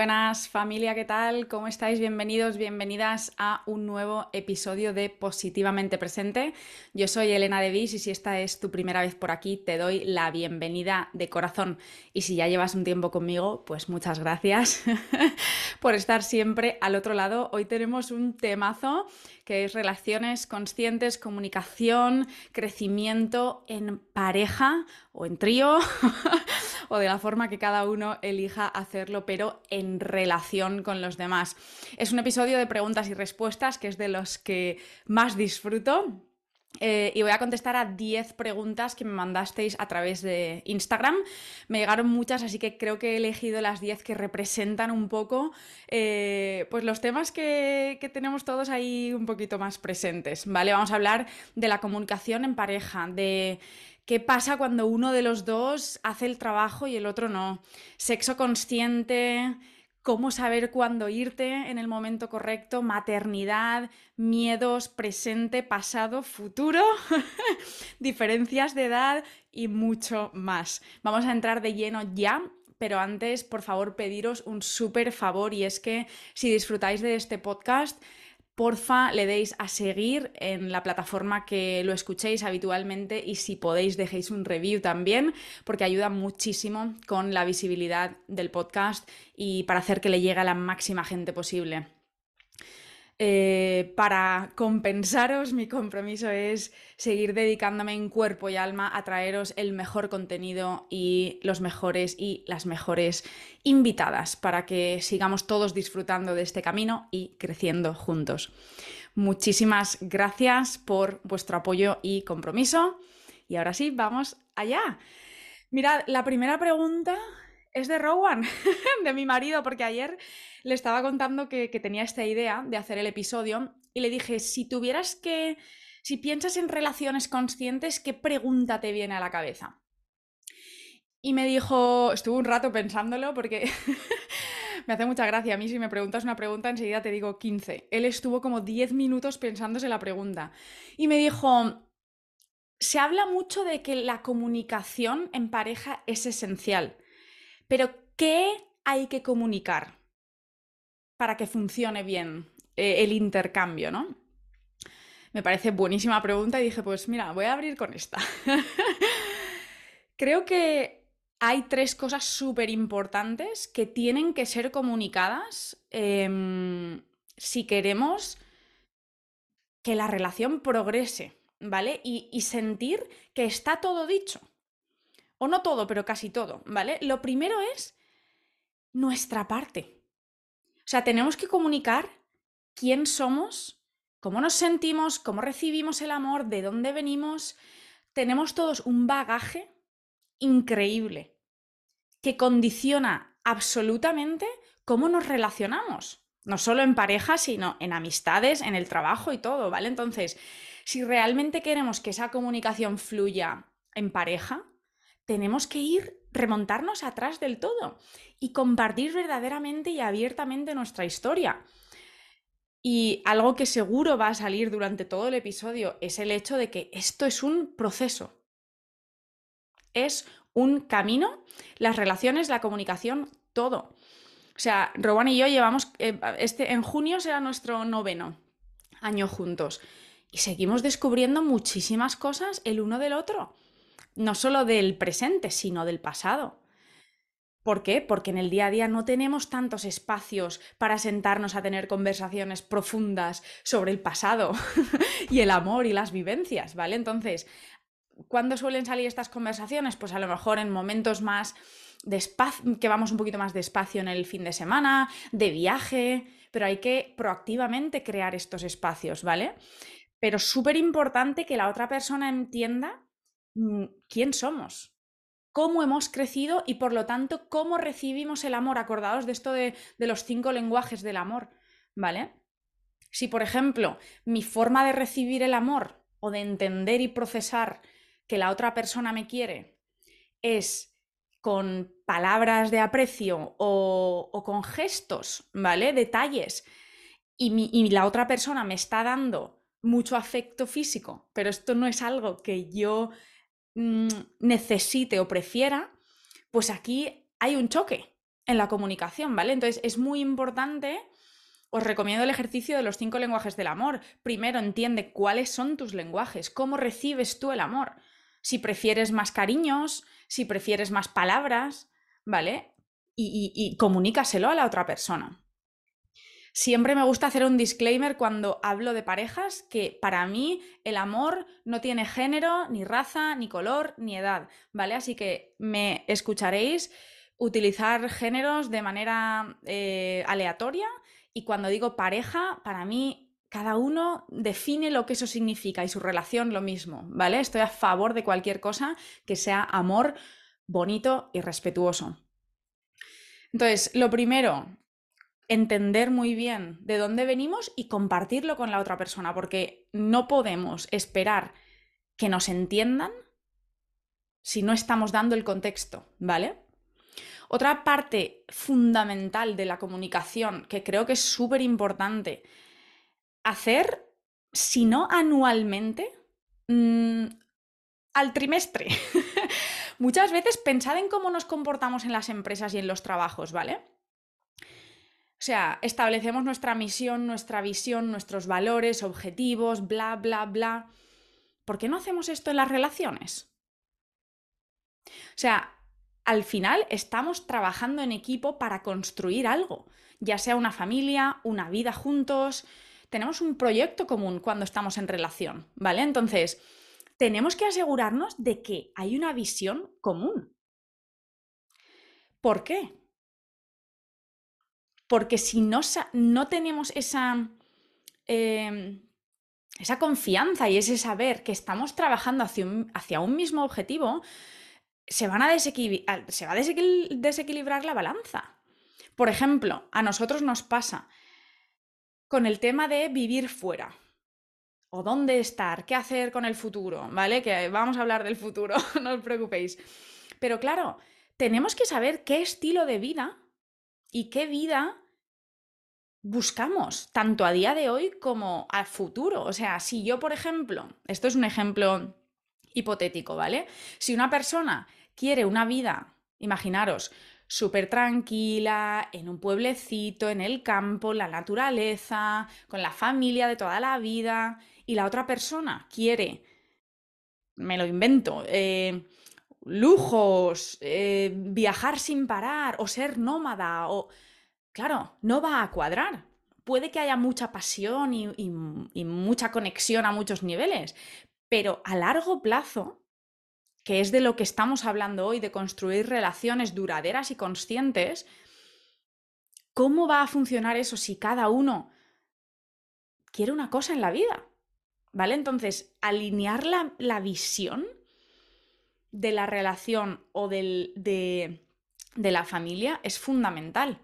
buenas familia, ¿qué tal? ¿Cómo estáis? Bienvenidos, bienvenidas a un nuevo episodio de Positivamente Presente. Yo soy Elena Devis y si esta es tu primera vez por aquí, te doy la bienvenida de corazón. Y si ya llevas un tiempo conmigo, pues muchas gracias por estar siempre al otro lado. Hoy tenemos un temazo que es relaciones conscientes, comunicación, crecimiento en pareja o en trío o de la forma que cada uno elija hacerlo, pero en relación con los demás. Es un episodio de preguntas y respuestas que es de los que más disfruto eh, y voy a contestar a 10 preguntas que me mandasteis a través de Instagram. Me llegaron muchas, así que creo que he elegido las 10 que representan un poco eh, pues los temas que, que, tenemos todos ahí un poquito más presentes. ¿vale? Vamos a hablar de la comunicación en pareja, de qué pasa cuando uno de los dos hace el trabajo y el otro no. Sexo consciente cómo saber cuándo irte en el momento correcto, maternidad, miedos, presente, pasado, futuro, diferencias de edad y mucho más. Vamos a entrar de lleno ya. Pero antes, por favor, pediros un súper favor y es que si disfrutáis de este podcast, porfa le deis a seguir en la plataforma que lo escuchéis habitualmente y si podéis dejéis un review también porque ayuda muchísimo con la visibilidad del podcast y para hacer que le llegue a la máxima gente posible. Eh, para compensaros, mi compromiso es seguir dedicándome en cuerpo y alma a traeros el mejor contenido y los mejores y las mejores invitadas para que sigamos todos disfrutando de este camino y creciendo juntos. Muchísimas gracias por vuestro apoyo y compromiso. Y ahora sí, vamos allá. Mirad, la primera pregunta es de Rowan, de mi marido, porque ayer le estaba contando que, tenía esta idea de hacer el episodio y le dije, si tuvieras que, si piensas en relaciones conscientes, ¿qué pregunta te viene a la cabeza? Y me dijo, estuvo un rato pensándolo porque me hace mucha gracia. A mí si me preguntas una pregunta enseguida te digo 15. Él estuvo como 10 minutos pensándose la pregunta. Y me dijo, se habla mucho de que la comunicación en pareja es esencial. Pero, ¿qué hay que comunicar para que funcione bien eh, el intercambio, no? Me parece buenísima pregunta y dije, pues mira, voy a abrir con esta. Creo que hay tres cosas súper importantes que tienen que ser comunicadas em, si queremos que la relación progrese, ¿vale? y sentir que está todo dicho o no todo, pero casi todo, ¿vale? Lo primero es nuestra parte. O sea, tenemos que comunicar quién somos, cómo nos sentimos, cómo recibimos el amor, de dónde venimos. Tenemos todos un bagaje increíble que condiciona absolutamente cómo nos relacionamos. No solo en pareja, sino en amistades, en el trabajo y todo, ¿vale? Entonces, si realmente queremos que esa comunicación fluya en pareja, tenemos que ir, remontarnos atrás del todo y compartir verdaderamente y abiertamente nuestra historia. Y algo que seguro va a salir durante todo el episodio es el hecho de que esto es un proceso. Es un camino, las relaciones, la comunicación, todo. O sea, Rowan y yo llevamos, eh, este, en junio será nuestro noveno año juntos y seguimos descubriendo muchísimas cosas el uno del otro no solo del presente, sino del pasado. ¿Por qué? Porque en el día a día no tenemos tantos espacios para sentarnos a tener conversaciones profundas sobre el pasado y el amor y las vivencias, ¿vale? Entonces, ¿cuándo suelen salir estas conversaciones? Pues a lo mejor en momentos más despacio, que vamos un poquito más despacio en el fin de semana, de viaje, pero hay que proactivamente crear estos espacios, ¿vale? Pero súper importante que la otra persona entienda quién somos, cómo hemos crecido y por lo tanto cómo recibimos el amor. Acordados de esto de, de los cinco lenguajes del amor, ¿vale? Si, por ejemplo, mi forma de recibir el amor o de entender y procesar que la otra persona me quiere es con palabras de aprecio o, o con gestos, ¿vale? Detalles, y, mi, y la otra persona me está dando mucho afecto físico, pero esto no es algo que yo Mm, necesite o prefiera, pues aquí hay un choque. en la comunicación, ¿vale? Entonces es muy importante, os recomiendo el ejercicio de los cinco lenguajes del amor. Primero entiende cuáles son tus lenguajes, cómo recibes tú el amor. Si prefieres más cariños, si prefieres más palabras, ¿vale? Y, y, y comunícaselo a la otra persona. Siempre me gusta hacer un disclaimer cuando hablo de parejas que para mí el amor no tiene género, ni raza, ni color, ni edad, ¿vale? Así que me escucharéis utilizar géneros de manera eh, aleatoria y cuando digo pareja, para mí cada uno define lo que eso significa y su relación lo mismo, ¿vale? Estoy a favor de cualquier cosa que sea amor bonito y respetuoso. Entonces, lo primero, entender muy bien de dónde venimos y compartirlo con la otra persona, porque no podemos esperar que nos entiendan si no estamos dando el contexto, ¿vale? Otra parte fundamental de la comunicación que creo que es súper importante hacer, si no anualmente, mm, al trimestre. Muchas veces pensad en cómo nos comportamos en las empresas y en los trabajos, ¿vale? O sea, establecemos nuestra misión, nuestra visión, nuestros valores, objetivos, bla, bla, bla. ¿Por qué no hacemos esto en las relaciones? O sea, al final estamos trabajando en equipo para construir algo, ya sea una familia, una vida juntos, tenemos un proyecto común cuando estamos en relación, ¿vale? Entonces, tenemos que asegurarnos de que hay una visión común. ¿Por qué? Porque si no, no tenemos esa, em, esa confianza y ese saber que estamos trabajando hacia hacia un mismo objetivo, se, van a se va a desequilibrar la balanza. Por ejemplo, a nosotros nos pasa con el tema de vivir fuera. O dónde estar, qué hacer con el futuro, ¿vale? Que vamos a hablar del futuro, no os preocupéis. Pero claro, tenemos que saber qué estilo de vida y qué vida buscamos, tanto a día de hoy como al futuro. O sea, si yo, por ejemplo, esto es un ejemplo hipotético, ¿vale? Si una persona quiere una vida, imaginaros, súper tranquila, en un pueblecito, en el campo, la naturaleza, con la familia de toda la vida, y la otra persona quiere, me lo invento, eh, lujos, eh, viajar sin parar, o ser nómada, o... Claro, no va a cuadrar. Puede que haya mucha pasión y mucha conexión a muchos niveles, pero a largo plazo que es de lo que estamos hablando hoy, de construir relaciones duraderas y conscientes, ¿cómo va a funcionar eso si cada uno quiere una cosa en la vida? ¿Vale? Entonces, alinear la, visión de la relación o de, la familia es fundamental.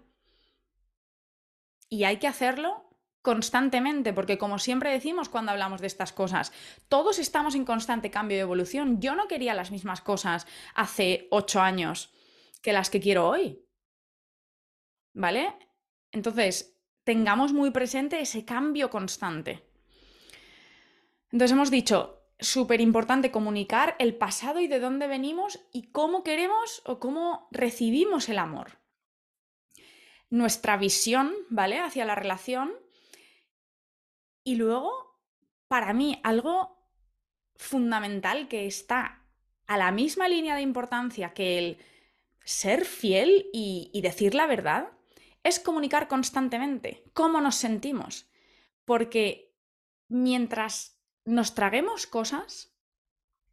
Y hay que hacerlo constantemente, porque como siempre decimos cuando hablamos de estas cosas, todos estamos en constante cambio y evolución. Yo no quería las mismas cosas hace ocho años que las que quiero hoy. ¿Vale? Entonces, tengamos muy presente ese cambio constante. Entonces hemos dicho, súper importante comunicar el pasado y de dónde venimos y cómo queremos o cómo recibimos el amor. Nuestra visión, ¿vale? Hacia la relación y luego, para mí, algo fundamental que está a la misma línea de importancia que el ser fiel y, decir la verdad es comunicar constantemente cómo nos sentimos. Porque mientras nos traguemos cosas,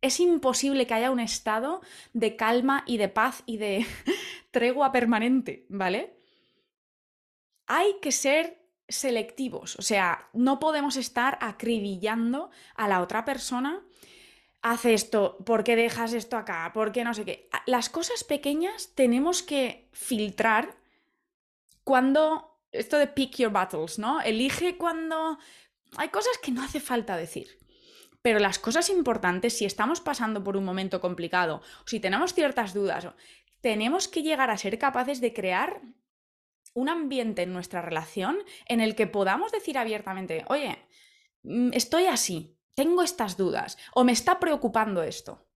es imposible que haya un estado de calma y de paz y de tregua permanente, ¿vale? Hay que ser selectivos, o sea, no podemos estar acribillando a la otra persona. Hace esto, ¿por qué dejas esto acá? ¿Por qué no sé qué? Las cosas pequeñas tenemos que filtrar cuando, esto de pick your battles, ¿no? Elige cuando hay cosas que no hace falta decir. Pero las cosas importantes, si estamos pasando por un momento complicado, si tenemos ciertas dudas, tenemos que llegar a ser capaces de crear un ambiente en nuestra relación en el que podamos decir abiertamente, oye, mm, estoy así, tengo estas dudas o me está preocupando esto.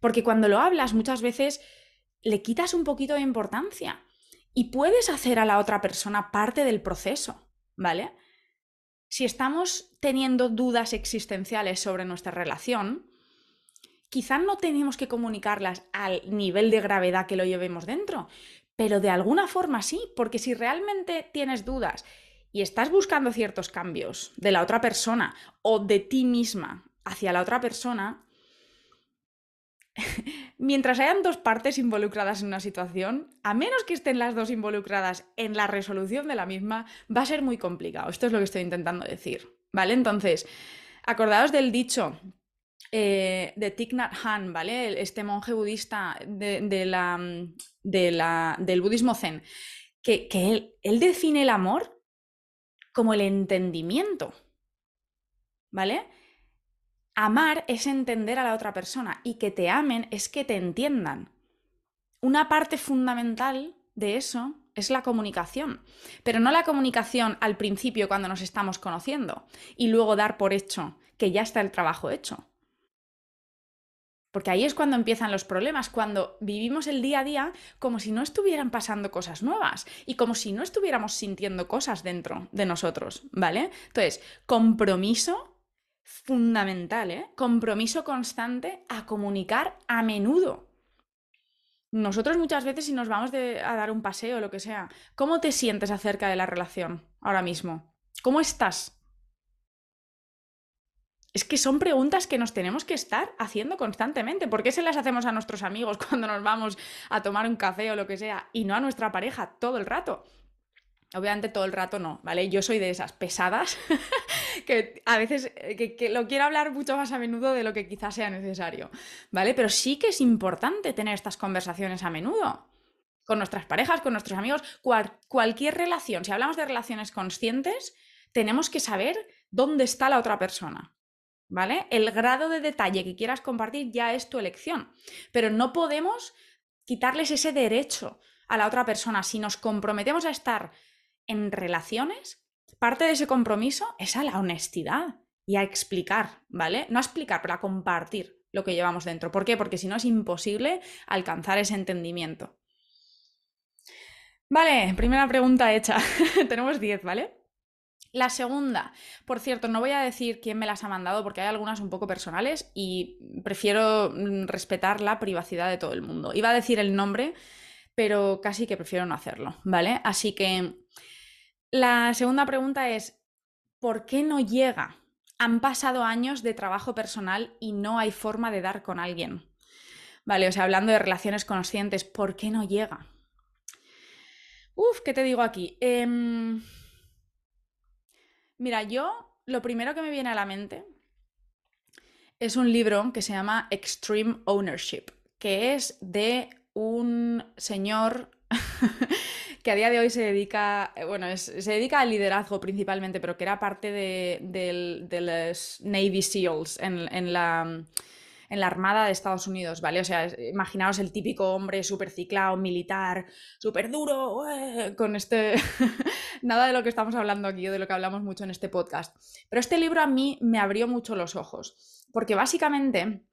Porque cuando lo hablas muchas veces le quitas un poquito de importancia y puedes hacer a la otra persona parte del proceso, ¿vale? Si estamos teniendo dudas existenciales sobre nuestra relación, quizás no tenemos que comunicarlas al nivel de gravedad que lo llevemos dentro, pero de alguna forma sí, porque si realmente tienes dudas y estás buscando ciertos cambios de la otra persona o de ti misma hacia la otra persona, mientras hayan dos partes involucradas en una situación, a menos que estén las dos involucradas en la resolución de la misma, va a ser muy complicado. Esto es lo que estoy intentando decir. ¿Vale? Entonces, acordaos del dicho eh, de Thich Nhat Hanh, ¿vale? Este monje budista de, la, del budismo zen, que, él, él define el amor como el entendimiento. ¿Vale? Amar es entender a la otra persona y que te amen es que te entiendan. Una parte fundamental de eso es la comunicación, pero no la comunicación al principio cuando nos estamos conociendo y luego dar por hecho que ya está el trabajo hecho. Porque ahí es cuando empiezan los problemas, cuando vivimos el día a día como si no estuvieran pasando cosas nuevas y como si no estuviéramos sintiendo cosas dentro de nosotros, ¿vale? Entonces, compromiso fundamental, ¿eh? Compromiso constante a comunicar a menudo. Nosotros muchas veces si nos vamos a dar un paseo o lo que sea, ¿cómo te sientes acerca de la relación ahora mismo? ¿Cómo estás? Es que son preguntas que nos tenemos que estar haciendo constantemente. ¿Por qué se las hacemos a nuestros amigos cuando nos vamos a tomar un café o lo que sea y no a nuestra pareja todo el rato? Obviamente todo el rato no, ¿vale? Yo soy de esas pesadas que a veces eh, que, lo quiero hablar mucho más a menudo de lo que quizás sea necesario, ¿vale? Pero sí que es importante tener estas conversaciones a menudo con nuestras parejas, con nuestros amigos, cualquier relación. Si hablamos de relaciones conscientes, tenemos que saber dónde está la otra persona. ¿Vale? El grado de detalle que quieras compartir ya es tu elección, pero no podemos quitarles ese derecho a la otra persona. Si nos comprometemos a estar en relaciones, parte de ese compromiso es a la honestidad y a explicar, ¿vale? No a explicar, pero a compartir lo que llevamos dentro. ¿Por qué? Porque si no es imposible alcanzar ese entendimiento. Vale, primera pregunta hecha. Tenemos 10, ¿vale? La segunda, por cierto, no voy a decir quién me las ha mandado porque hay algunas un poco personales y prefiero mm, respetar la privacidad de todo el mundo. Iba a decir el nombre, pero casi que prefiero no hacerlo, ¿vale? Así que la segunda pregunta es, ¿por qué no llega? Han pasado años de trabajo personal y no hay forma de dar con alguien. Vale, o sea, hablando de relaciones conscientes, ¿por qué no llega? Uf, ¿qué te digo aquí? Em, mira, yo lo primero que me viene a la mente es un libro que se llama Extreme Ownership, que es de un señor que a día de hoy se dedica, eh, bueno, se dedica al liderazgo principalmente, pero que era parte de, los Navy SEALs en, la, en la Armada de Estados Unidos, ¿vale? O sea, imaginaos el típico hombre súper ciclado, militar, súper duro, con este... Nada de lo que estamos hablando aquí o de lo que hablamos mucho en este podcast. Pero este libro a mí me abrió mucho los ojos, porque básicamente...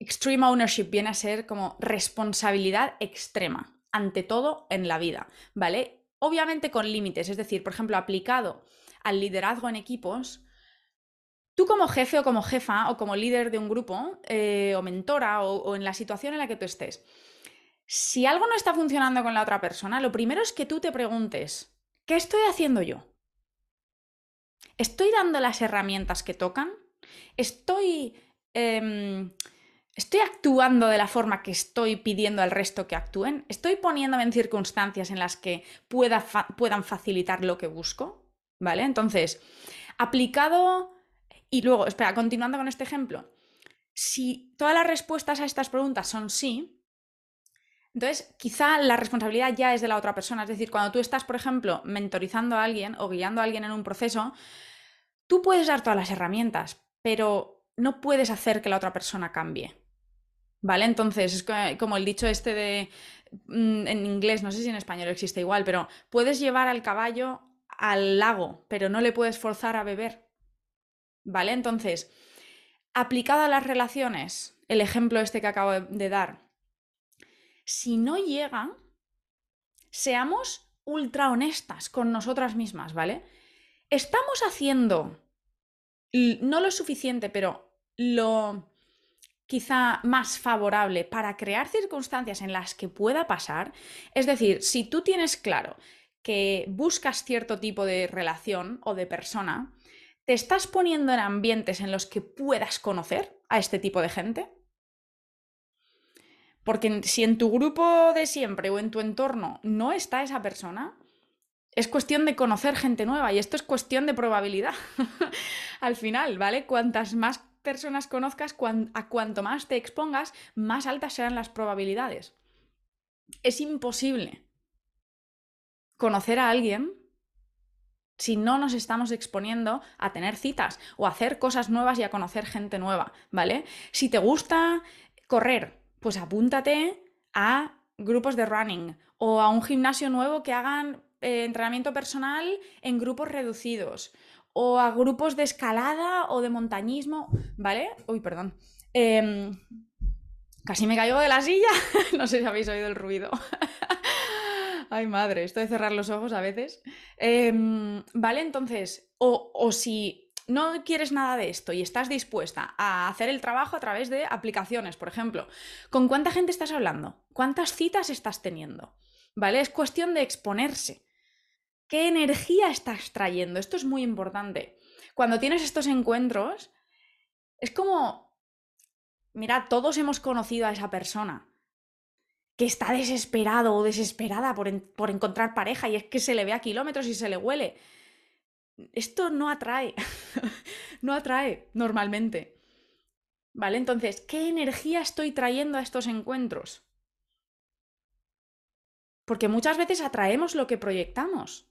Extreme ownership viene a ser como responsabilidad extrema ante todo en la vida, ¿vale? Obviamente con límites, es decir, por ejemplo, aplicado al liderazgo en equipos, tú como jefe o como jefa o como líder de un grupo eh, o mentora o, en la situación en la que tú estés, si algo no está funcionando con la otra persona, lo primero es que tú te preguntes, ¿qué estoy haciendo yo? ¿Estoy dando las herramientas que tocan? ¿Estoy em, ¿Estoy actuando de la forma que estoy pidiendo al resto que actúen? ¿Estoy poniéndome en circunstancias en las que puedan facilitar lo que busco? ¿Vale? Entonces, aplicado... Y luego, espera, continuando con este ejemplo. Si todas las respuestas a estas preguntas son sí, entonces quizá la responsabilidad ya es de la otra persona. Es decir, cuando tú estás, por ejemplo, mentorizando a alguien o guiando a alguien en un proceso, tú puedes dar todas las herramientas, pero no puedes hacer que la otra persona cambie. ¿Vale? Entonces, es como el dicho este de, mm, en inglés, no sé si en español existe igual, pero puedes llevar al caballo al lago, pero no le puedes forzar a beber. ¿Vale? Entonces, aplicado a las relaciones, el ejemplo este que acabo de dar, si no llega, seamos ultra honestas con nosotras mismas, ¿vale? Estamos haciendo no lo suficiente, pero lo quizá más favorable para crear circunstancias en las que pueda pasar. Es decir, si tú tienes claro que buscas cierto tipo de relación o de persona, ¿te estás poniendo en ambientes en los que puedas conocer a este tipo de gente? Porque si en tu grupo de siempre o en tu entorno no está esa persona, es cuestión de conocer gente nueva y esto es cuestión de probabilidad. Al final, ¿vale? Cuantas más personas conozcas, a cuanto más te expongas, más altas serán las probabilidades. Es imposible conocer a alguien si no nos estamos exponiendo a tener citas o a hacer cosas nuevas y a conocer gente nueva, ¿vale? Si te gusta correr, pues apúntate a grupos de running o a un gimnasio nuevo que hagan eh, entrenamiento personal en grupos reducidos o a grupos de escalada o de montañismo, ¿vale? Uy, perdón. Em, casi me caigo de la silla. no sé si habéis oído el ruido. Ay, madre, esto de cerrar los ojos a veces. Em, ¿Vale? Entonces, o, o si no quieres nada de esto y estás dispuesta a hacer el trabajo a través de aplicaciones, por ejemplo, ¿con cuánta gente estás hablando? ¿Cuántas citas estás teniendo? ¿Vale? Es cuestión de exponerse. ¿Qué energía estás trayendo? Esto es muy importante. Cuando tienes estos encuentros, es como, mira, todos hemos conocido a esa persona que está desesperado o desesperada por, por encontrar pareja y es que se le ve a kilómetros y se le huele esto no atrae, no atrae normalmente. ¿Vale? Entonces, ¿qué energía estoy trayendo a estos encuentros? Porque muchas veces atraemos lo que proyectamos.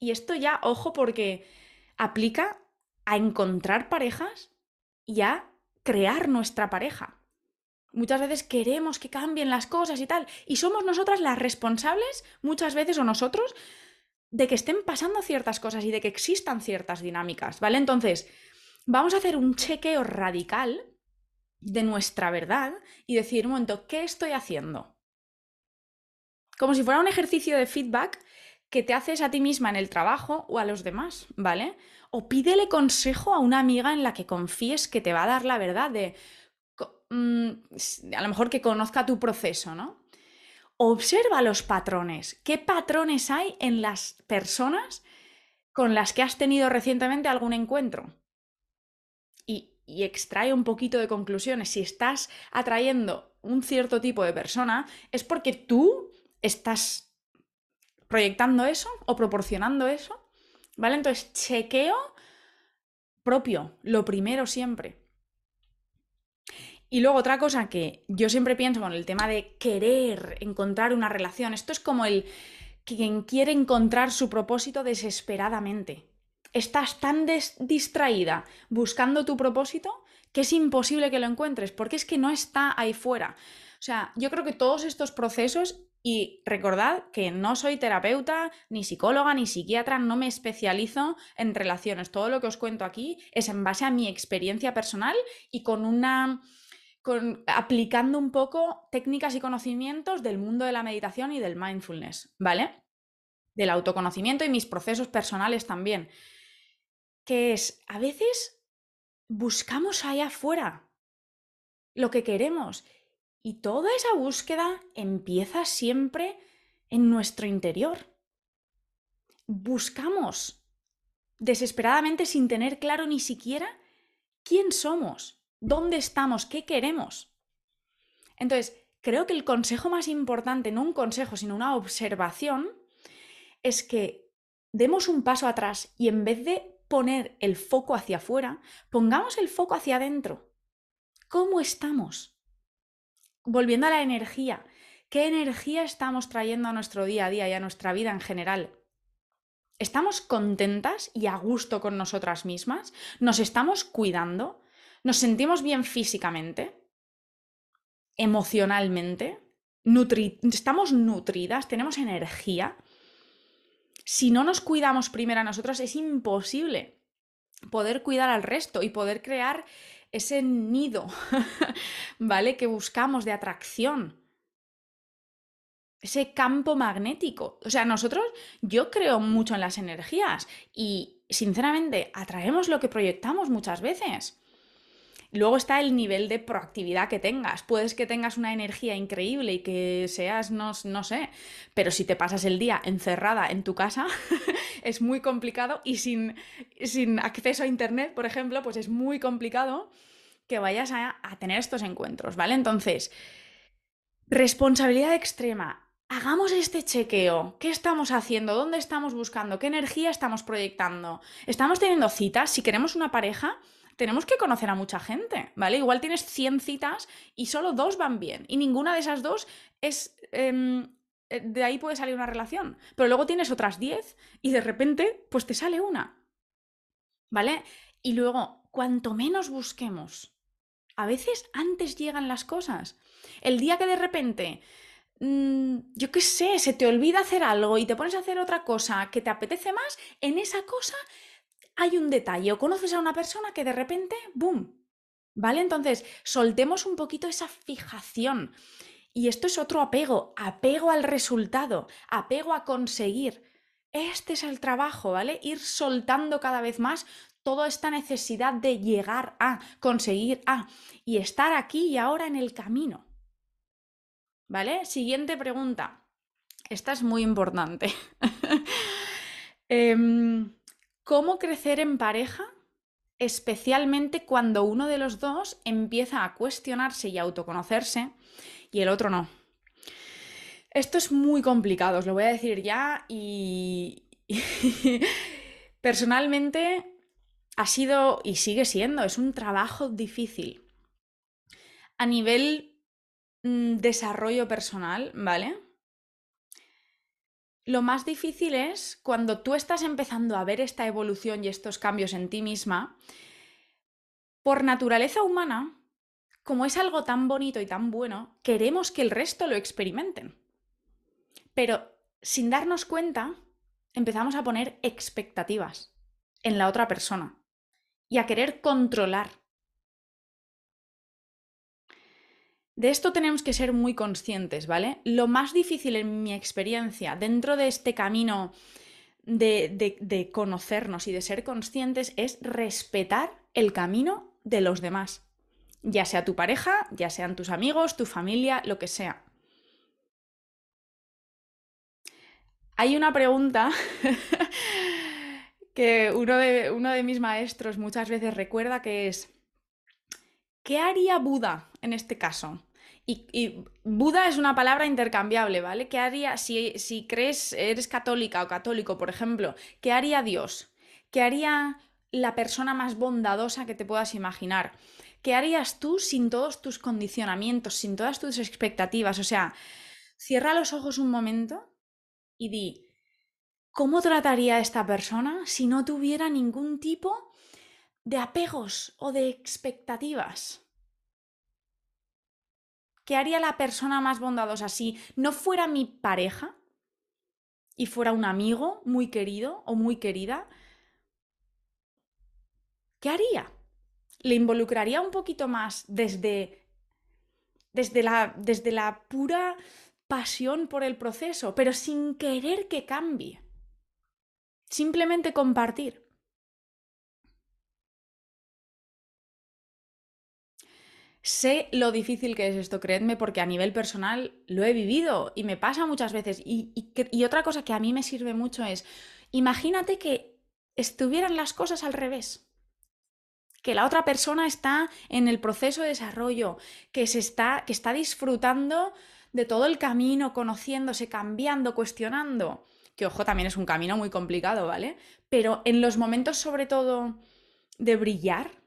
Y esto ya, ojo, porque aplica a encontrar parejas y a crear nuestra pareja. Muchas veces queremos que cambien las cosas y tal. Y somos nosotras las responsables, muchas veces, o nosotros, de que estén pasando ciertas cosas y de que existan ciertas dinámicas, ¿vale? Entonces, vamos a hacer un chequeo radical de nuestra verdad y decir, un momento, ¿qué estoy haciendo? Como si fuera un ejercicio de feedback que te haces a ti misma en el trabajo o a los demás, ¿vale? O pídele consejo a una amiga en la que confíes que te va a dar la verdad de, mm, a lo mejor que conozca tu proceso, ¿no? Observa los patrones. ¿Qué patrones hay en las personas con las que has tenido recientemente algún encuentro? Y, extrae un poquito de conclusiones. Si estás atrayendo un cierto tipo de persona, es porque tú estás proyectando eso o proporcionando eso. ¿Vale? Entonces, chequeo propio, lo primero siempre. Y luego otra cosa que yo siempre pienso con el tema de querer encontrar una relación, esto es como el quien quiere encontrar su propósito desesperadamente. Estás tan distraída buscando tu propósito que es imposible que lo encuentres, porque es que no está ahí fuera. O sea, yo creo que todos estos procesos, y recordad que no soy terapeuta, ni psicóloga, ni psiquiatra, no me especializo en relaciones. Todo lo que os cuento aquí es en base a mi experiencia personal y con una aplicando un poco técnicas y conocimientos del mundo de la meditación y del mindfulness, ¿vale? Del autoconocimiento y mis procesos personales también. Que es, a veces buscamos allá afuera lo que queremos y toda esa búsqueda empieza siempre en nuestro interior. Buscamos desesperadamente sin tener claro ni siquiera quién somos dónde estamos, qué queremos. Entonces, creo que el consejo más importante, no un consejo, sino una observación, es que demos un paso atrás y en vez de poner el foco hacia afuera, pongamos el foco hacia adentro. ¿Cómo estamos? Volviendo a la energía, ¿qué energía estamos trayendo a nuestro día a día y a nuestra vida en general? ¿Estamos contentas y a gusto con nosotras mismas? ¿Nos estamos cuidando? Nos sentimos bien físicamente, emocionalmente, estamos nutridas, tenemos energía. Si no nos cuidamos primero a nosotros, es imposible poder cuidar al resto y poder crear ese nido, ¿vale? Que buscamos de atracción. ese campo magnético. O sea, nosotros, yo creo mucho en las energías y sinceramente atraemos lo que proyectamos muchas veces. Luego está el nivel de proactividad que tengas. Puedes que tengas una energía increíble y que seas, no, no sé, pero si te pasas el día encerrada en tu casa, es muy complicado y sin, sin, acceso a Internet, por ejemplo, pues es muy complicado que vayas a, a tener estos encuentros, ¿vale? Entonces, responsabilidad extrema. Hagamos este chequeo. ¿Qué estamos haciendo? ¿Dónde estamos buscando? ¿Qué energía estamos proyectando? ¿Estamos teniendo citas? Si queremos una pareja, tenemos que conocer a mucha gente, ¿vale? Igual tienes 100 citas y solo dos van bien y ninguna de esas dos es... Em, eh, de ahí puede salir una relación, pero luego tienes otras 10 y de repente pues te sale una, ¿vale? Y luego, cuanto menos busquemos, a veces antes llegan las cosas. El día que de repente mm, yo qué sé, se te olvida hacer algo y te pones a hacer otra cosa que te apetece más, en esa cosa hay un detalle o conoces a una persona que de repente, ¡boom! ¿Vale? Entonces, soltemos un poquito esa fijación. Y esto es otro apego, apego al resultado, apego a conseguir. Este es el trabajo, ¿vale? Ir soltando cada vez más toda esta necesidad de llegar a, conseguir a, y estar aquí y ahora en el camino. ¿Vale? Siguiente pregunta. Esta es muy importante. Em, ¿Cómo crecer en pareja? Especialmente cuando uno de los dos empieza a cuestionarse y a autoconocerse y el otro no. Esto es muy complicado, os lo voy a decir ya y personalmente ha sido y sigue siendo, es un trabajo difícil. A nivel mm, desarrollo personal, ¿vale? Lo más difícil es cuando tú estás empezando a ver esta evolución y estos cambios en ti misma, por naturaleza humana, como es algo tan bonito y tan bueno, queremos que el resto lo experimenten. Pero sin darnos cuenta, empezamos a poner expectativas en la otra persona y a querer controlar De esto tenemos que ser muy conscientes, ¿vale? Lo más difícil en mi experiencia dentro de este camino de, conocernos y de ser conscientes es respetar el camino de los demás. Ya sea tu pareja, ya sean tus amigos, tu familia, lo que sea. Hay una pregunta que uno de, uno de mis maestros muchas veces recuerda que es, ¿qué haría Buda en este caso? Y, Buda es una palabra intercambiable, ¿vale? ¿Qué haría si, crees, eres católica o católico, por ejemplo? ¿Qué haría Dios? ¿Qué haría la persona más bondadosa que te puedas imaginar? ¿Qué harías tú sin todos tus condicionamientos, sin todas tus expectativas? O sea, cierra los ojos un momento y di, ¿cómo trataría a esta persona si no tuviera ningún tipo de apegos o de expectativas? ¿Qué haría la persona más bondadosa si no fuera mi pareja y fuera un amigo muy querido o muy querida? ¿Qué haría? ¿Le involucraría un poquito más desde, desde, la, desde la pura pasión por el proceso, pero sin querer que cambie? Simplemente compartir. Sé lo difícil que es esto, creedme, porque a nivel personal lo he vivido y me pasa muchas veces. Y, otra cosa que a mí me sirve mucho es, imagínate que estuvieran las cosas al revés. Que la otra persona está en el proceso de desarrollo, que, se está, que está disfrutando de todo el camino, conociéndose, cambiando, cuestionando. Que ojo, también es un camino muy complicado, ¿vale? Pero en los momentos sobre todo de brillar,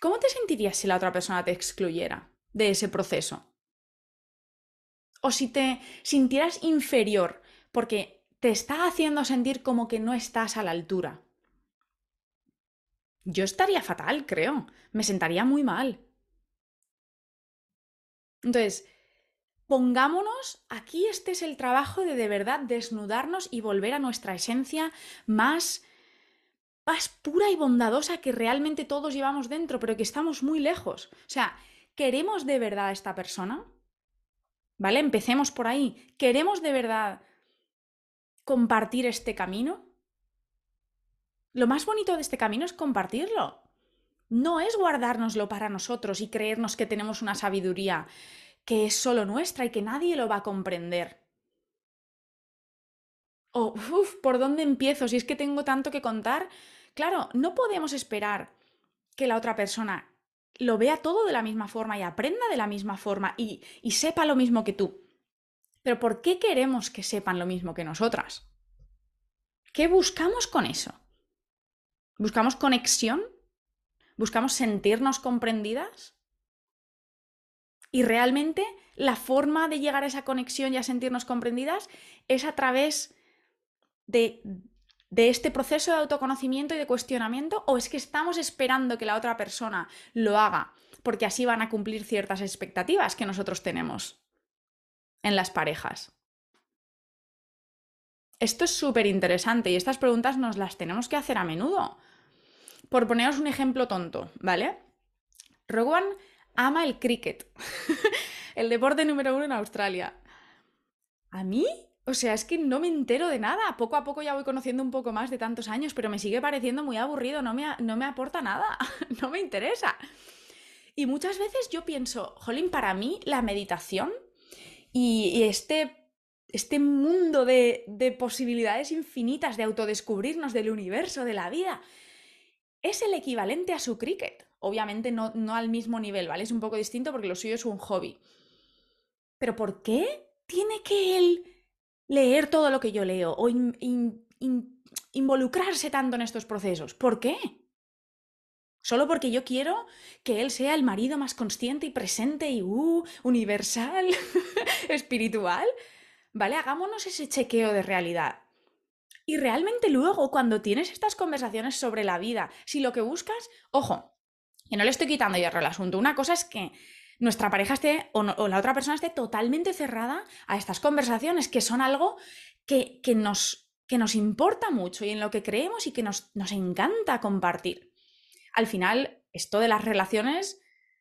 ¿Cómo te sentirías si la otra persona te excluyera de ese proceso? O si te sintieras inferior porque te está haciendo sentir como que no estás a la altura. Yo estaría fatal, creo. Me sentaría muy mal. Entonces, pongámonos, aquí este es el trabajo de de verdad desnudarnos y volver a nuestra esencia más paz pura y bondadosa que realmente todos llevamos dentro, pero que estamos muy lejos. O sea, ¿queremos de verdad a esta persona? ¿Vale? Empecemos por ahí. ¿Queremos de verdad compartir este camino? Lo más bonito de este camino es compartirlo. No es guardárnoslo para nosotros y creernos que tenemos una sabiduría que es solo nuestra y que nadie lo va a comprender. O, uff, ¿por dónde empiezo? Si es que tengo tanto que contar. Claro, no podemos esperar que la otra persona lo vea todo de la misma forma y aprenda de la misma forma y, y sepa lo mismo que tú. Pero ¿por qué queremos que sepan lo mismo que nosotras? ¿Qué buscamos con eso? ¿Buscamos conexión? ¿Buscamos sentirnos comprendidas? Y realmente la forma de llegar a esa conexión y a sentirnos comprendidas es a través de, de este proceso de autoconocimiento y de cuestionamiento o es que estamos esperando que la otra persona lo haga porque así van a cumplir ciertas expectativas que nosotros tenemos en las parejas. Esto es súper interesante y estas preguntas nos las tenemos que hacer a menudo. Por poneros un ejemplo tonto, ¿vale? Rowan ama el cricket, el deporte número uno en Australia. ¿A mí? O sea, es que no me entero de nada. Poco a poco ya voy conociendo un poco más de tantos años, pero me sigue pareciendo muy aburrido, no me, no me aporta nada, no me interesa. Y muchas veces yo pienso, jolín, para mí la meditación y, este, este mundo de, de posibilidades infinitas de autodescubrirnos del universo, de la vida, es el equivalente a su cricket. Obviamente no, no al mismo nivel, ¿vale? Es un poco distinto porque lo suyo es un hobby. Pero ¿por qué tiene que él leer todo lo que yo leo o involucrarse tanto en estos procesos. ¿Por qué? Solo porque yo quiero que él sea el marido más consciente y presente y uh, universal, espiritual. ¿Vale? Hagámonos ese chequeo de realidad. Y realmente luego, cuando tienes estas conversaciones sobre la vida, si lo que buscas, ojo, que no le estoy quitando hierro al asunto. Una cosa es que nuestra pareja esté o, la otra persona esté totalmente cerrada a estas conversaciones que son algo que, nos, que nos importa mucho y en lo que creemos y que nos, nos encanta compartir. Al final, esto de las relaciones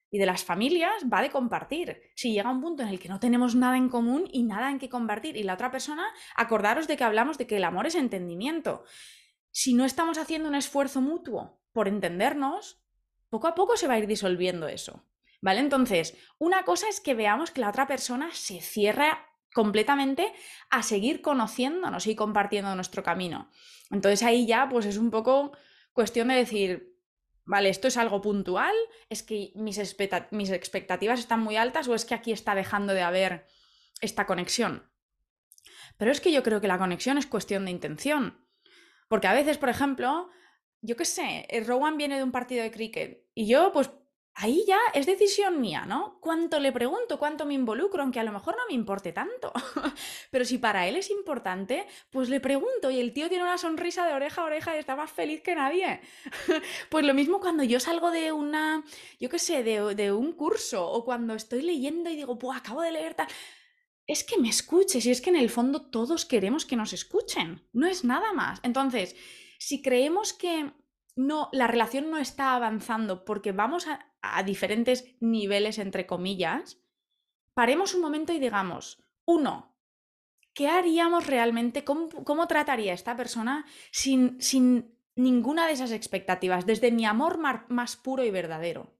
y de las familias va de compartir. Si llega un punto en el que no tenemos nada en común y nada en que compartir y la otra persona, acordaros de que hablamos de que el amor es entendimiento. Si no estamos haciendo un esfuerzo mutuo por entendernos, poco a poco se va a ir disolviendo eso. ¿Vale? Entonces, una cosa es que veamos que la otra persona se cierra completamente a seguir conociéndonos y compartiendo nuestro camino. Entonces ahí ya pues es un poco cuestión de decir, vale, esto es algo puntual, es que mis, mis expectativas están muy altas o es que aquí está dejando de haber esta conexión. Pero es que yo creo que la conexión es cuestión de intención. Porque a veces, por ejemplo, yo qué sé, Rowan viene de un partido de cricket y yo pues ahí ya es decisión mía, ¿no? ¿Cuánto le pregunto? ¿Cuánto me involucro? Aunque a lo mejor no me importe tanto. Pero si para él es importante, pues le pregunto y el tío tiene una sonrisa de oreja a oreja y está más feliz que nadie. pues lo mismo cuando yo salgo de una, yo qué sé, de, un curso o cuando estoy leyendo y digo, pues acabo de leer tal... Es que me escuches y es que en el fondo todos queremos que nos escuchen. No es nada más. Entonces, si creemos que no, la relación no está avanzando porque vamos a, diferentes niveles, entre comillas, paremos un momento y digamos, uno, ¿qué haríamos realmente? ¿Cómo, trataría esta persona sin, sin, ninguna de esas expectativas, desde mi amor más puro y verdadero?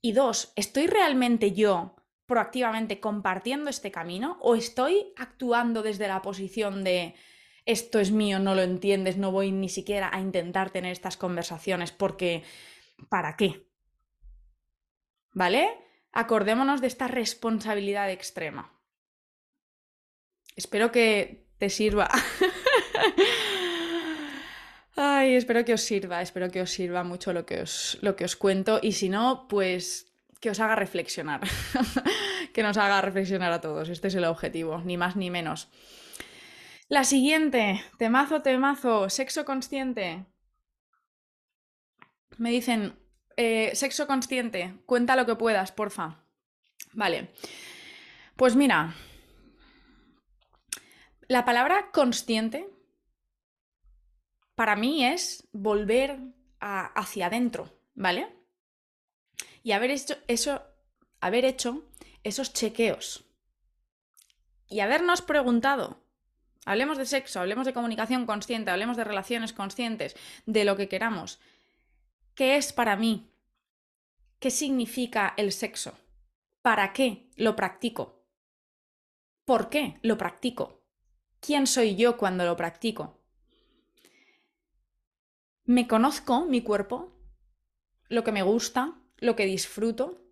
Y dos, ¿estoy realmente yo proactivamente compartiendo este camino o estoy actuando desde la posición de esto es mío, no lo entiendes, no voy ni siquiera a intentar tener estas conversaciones porque ¿para qué? ¿Vale? Acordémonos de esta responsabilidad extrema. Espero que te sirva. Ay, espero que os sirva, espero que os sirva mucho lo que os, lo que os cuento y si no, pues que os haga reflexionar, que nos haga reflexionar a todos. Este es el objetivo, ni más ni menos. La siguiente, temazo, temazo, sexo consciente. Me dicen, eh, sexo consciente, cuenta lo que puedas, porfa. Vale. Pues mira, la palabra consciente para mí es volver hacia adentro, ¿vale? Y haber hecho eso, haber hecho esos chequeos y habernos preguntado, hablemos de sexo, hablemos de comunicación consciente, hablemos de relaciones conscientes, de lo que queramos, ¿qué es para mí? ¿Qué significa el sexo? ¿Para qué lo practico? ¿Por qué lo practico? ¿Quién soy yo cuando lo practico? ¿Me conozco mi cuerpo? ¿Lo que me gusta? ¿Lo que disfruto?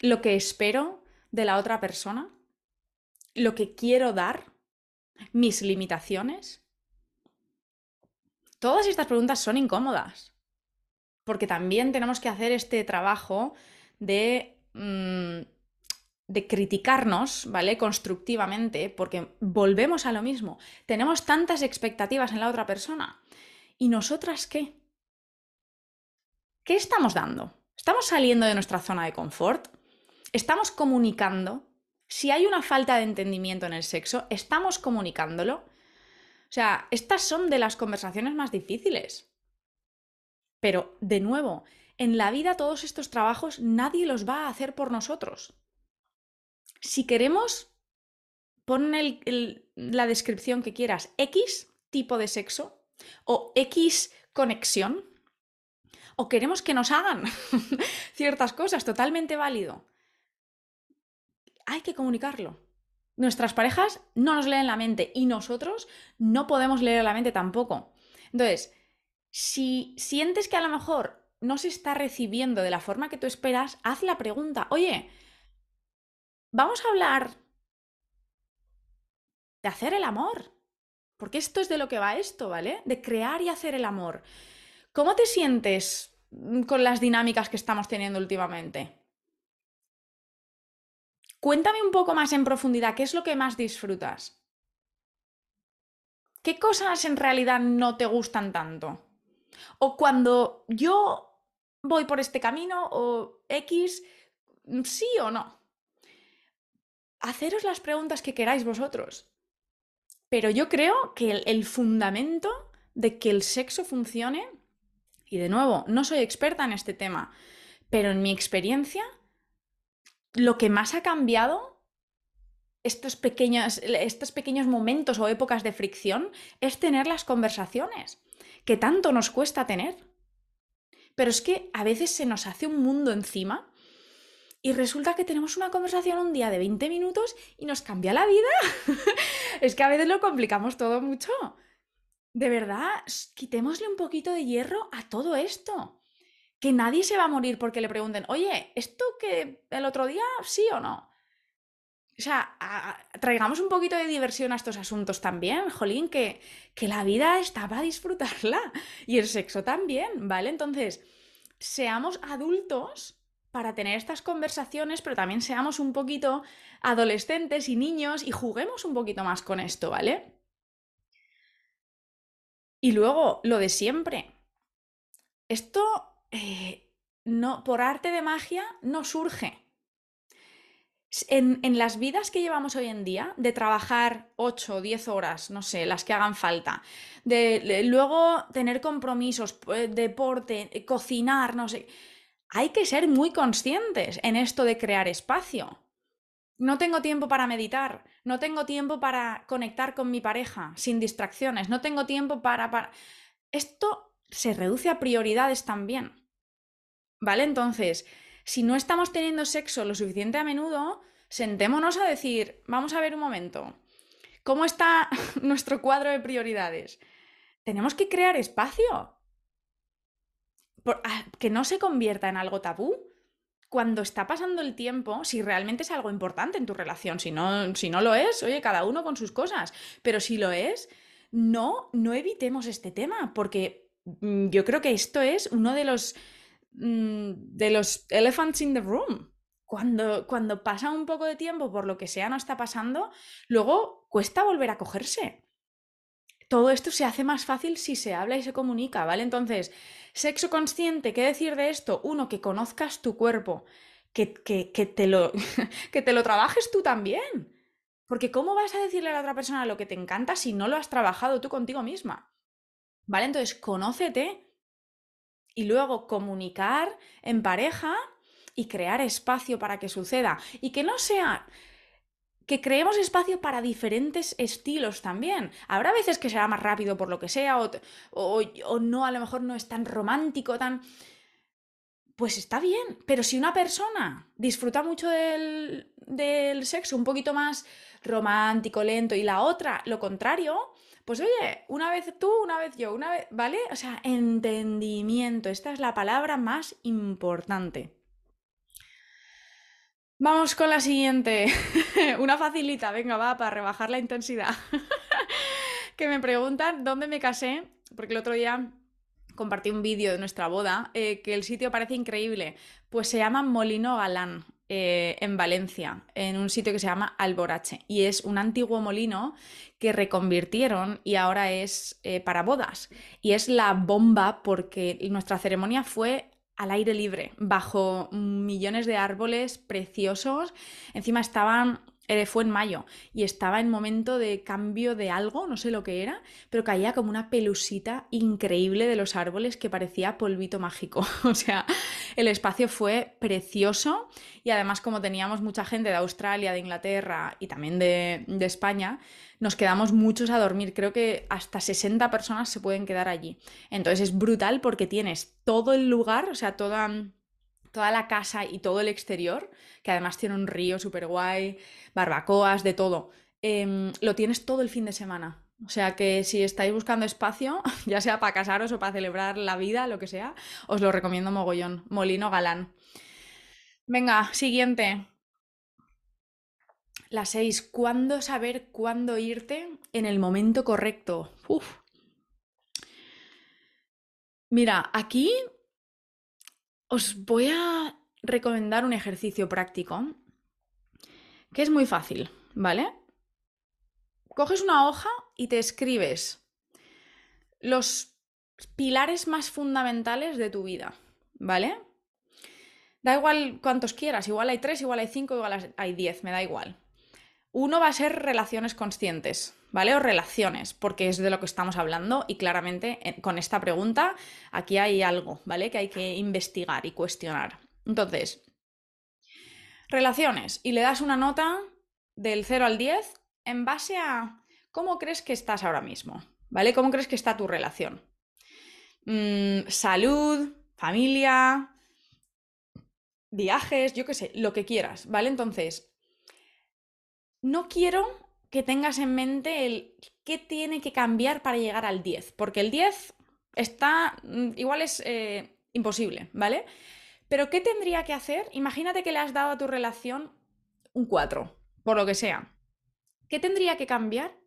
¿Lo que espero de la otra persona? ¿Lo que quiero dar? ¿Mis limitaciones? Todas estas preguntas son incómodas, porque también tenemos que hacer este trabajo de mm, de criticarnos, ¿vale? Constructivamente, porque volvemos a lo mismo. Tenemos tantas expectativas en la otra persona. ¿Y nosotras qué? ¿Qué estamos dando? ¿Estamos saliendo de nuestra zona de confort? ¿Estamos comunicando? Si hay una falta de entendimiento en el sexo, ¿estamos comunicándolo? Sea, estas son de las conversaciones más difíciles. Pero, de nuevo, en la vida todos estos trabajos nadie los va a hacer por nosotros si queremos, pon la descripción que quieras, X tipo de sexo o X conexión, o queremos que nos hagan ciertas cosas, totalmente válido. Hay que comunicarlo. Nuestras parejas no nos leen la mente y nosotros no podemos leer la mente tampoco. Entonces, si sientes que a lo mejor no se está recibiendo de la forma que tú esperas, haz la pregunta, oye, Vamos a hablar de hacer el amor. Porque esto es de lo que va esto, ¿vale? De crear y hacer el amor. ¿Cómo te sientes con las dinámicas que estamos teniendo últimamente? Cuéntame un poco más en profundidad, ¿qué es lo que más disfrutas? ¿Qué cosas en realidad no te gustan tanto? O cuando yo voy por este camino o X, sí o no haceros las preguntas que queráis vosotros. Pero yo creo que el, fundamento de que el sexo funcione, y de nuevo, no soy experta en este tema, pero en mi experiencia, lo que más ha cambiado estos pequeños, estos pequeños momentos o épocas de fricción es tener las conversaciones, que tanto nos cuesta tener. Pero es que a veces se nos hace un mundo encima y resulta que tenemos una conversación un día de 20 minutos y nos cambia la vida. es que a veces lo complicamos todo mucho. De verdad, quitémosle un poquito de hierro a todo esto. Que nadie se va a morir porque le pregunten, oye, ¿esto que el otro día sí o no? O sea, traigamos un poquito de diversión a estos asuntos también, jolín, que, que la vida está para disfrutarla y el sexo también, ¿vale? Entonces, seamos adultos para tener estas conversaciones, pero también seamos un poquito adolescentes y niños y juguemos un poquito más con esto, ¿vale? Y luego, lo de siempre. Esto, eh, no, por arte de magia, no surge. En, las vidas que llevamos hoy en día, de trabajar 8 o 10 horas, no sé, las que hagan falta, de luego tener compromisos, eh, deporte, cocinar, no sé, hay que ser muy conscientes en esto de crear espacio. No tengo tiempo para meditar, no tengo tiempo para conectar con mi pareja sin distracciones, no tengo tiempo para... Esto se reduce a prioridades también. ¿Vale? Entonces, si no estamos teniendo sexo lo suficiente a menudo, sentémonos a decir, vamos a ver un momento, ¿cómo está nuestro cuadro de prioridades? Tenemos que crear espacio. Ah, que no se convierta en algo tabú cuando está pasando el tiempo, si realmente es algo importante en tu relación, si no, si no lo es, oye, cada uno con sus cosas, pero si lo es, no, no evitemos este tema, porque mm, yo creo que esto es uno de los, de los elephants in the room. Cuando, cuando pasa un poco de tiempo, por lo que sea, no está pasando, luego cuesta volver a cogerse todo esto se hace más fácil si se habla y se comunica, ¿vale? Entonces, sexo consciente, ¿qué decir de esto? Uno, que conozcas tu cuerpo, que, que, que, te, lo, que te lo trabajes tú también. Porque ¿cómo vas a decirle a la otra persona lo que te encanta si no lo has trabajado tú contigo misma? ¿Vale? Entonces, conócete y luego comunicar en pareja y crear espacio para que suceda. Y que no sea que creemos espacio para diferentes estilos también. Habrá veces que será más rápido por lo que sea, o, o, no, a lo mejor no es tan romántico, tan... Pues está bien, pero si una persona disfruta mucho del, del sexo un poquito más romántico, lento, y la otra lo contrario, pues oye, una vez tú, una vez yo, una vez, ¿vale? O sea, entendimiento, esta es la palabra más importante. Vamos con la siguiente. Una facilita, venga, va, para rebajar la intensidad. que me preguntan dónde me casé, porque el otro día compartí un vídeo de nuestra boda, eh, que el sitio parece increíble. Pues se llama Molino Galán, eh, en Valencia, en un sitio que se llama Alborache. Y es un antiguo molino que reconvirtieron y ahora es eh, para bodas. Y es la bomba porque nuestra ceremonia fue al aire libre, bajo millones de árboles preciosos. Encima estaban, fue en mayo, y estaba en momento de cambio de algo, no sé lo que era, pero caía como una pelusita increíble de los árboles que parecía polvito mágico. o sea, el espacio fue precioso y además como teníamos mucha gente de Australia, de Inglaterra y también de, de España, nos quedamos muchos a dormir. Creo que hasta 60 personas se pueden quedar allí. Entonces es brutal porque tienes todo el lugar, o sea, toda, toda la casa y todo el exterior, que además tiene un río súper guay, barbacoas, de todo. Em, lo tienes todo el fin de semana. O sea que si estáis buscando espacio, ya sea para casaros o para celebrar la vida, lo que sea, os lo recomiendo mogollón. Molino Galán. Venga, siguiente. La 6. ¿Cuándo saber cuándo irte en el momento correcto? Mira, aquí os voy a recomendar un ejercicio práctico que es muy fácil, ¿vale? Coges una hoja y te escribes los pilares más fundamentales de tu vida, ¿vale? Da igual cuántos quieras, igual hay tres, igual hay cinco, igual hay diez, me da igual. Uno va a ser relaciones conscientes, ¿vale? O relaciones, porque es de lo que estamos hablando y claramente eh, con esta pregunta aquí hay algo, ¿vale? Que hay que investigar y cuestionar. Entonces, relaciones y le das una nota del 0 al 10 en base a cómo crees que estás ahora mismo, ¿vale? ¿Cómo crees que está tu relación? Mm, salud, familia, viajes, yo qué sé, lo que quieras, ¿vale? Entonces, no quiero que tengas en mente el qué tiene que cambiar para llegar al 10, porque el 10 está, mm, igual es eh, imposible, ¿vale? Pero ¿qué tendría que hacer? Imagínate que le has dado a tu relación un 4, por lo que sea. ¿Qué tendría que cambiar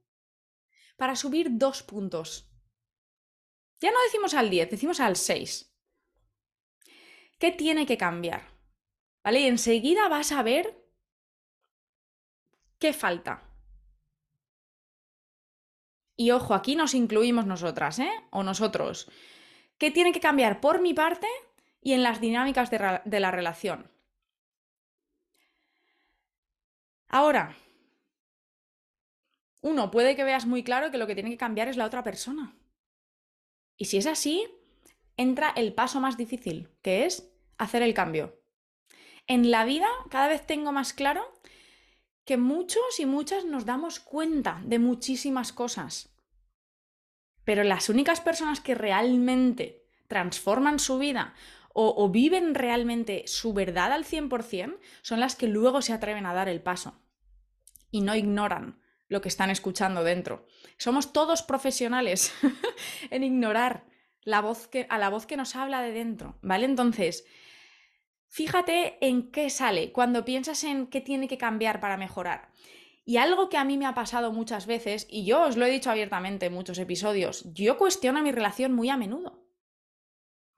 para subir dos puntos? Ya no decimos al 10, decimos al 6. ¿Qué tiene que cambiar? ¿Vale? Y enseguida vas a ver ¿Qué falta? Y ojo, aquí nos incluimos nosotras, ¿eh? O nosotros. ¿Qué tiene que cambiar por mi parte y en las dinámicas de, de la relación? Ahora, uno, puede que veas muy claro que lo que tiene que cambiar es la otra persona. Y si es así, entra el paso más difícil, que es hacer el cambio. En la vida cada vez tengo más claro que muchos y muchas nos damos cuenta de muchísimas cosas. Pero las únicas personas que realmente transforman su vida o, viven realmente su verdad al 100% son las que luego se atreven a dar el paso y no ignoran lo que están escuchando dentro. Somos todos profesionales en ignorar la voz que, a la voz que nos habla de dentro, ¿vale? Entonces, Fíjate en qué sale cuando piensas en qué tiene que cambiar para mejorar. Y algo que a mí me ha pasado muchas veces, y yo os lo he dicho abiertamente en muchos episodios, yo cuestiono mi relación muy a menudo.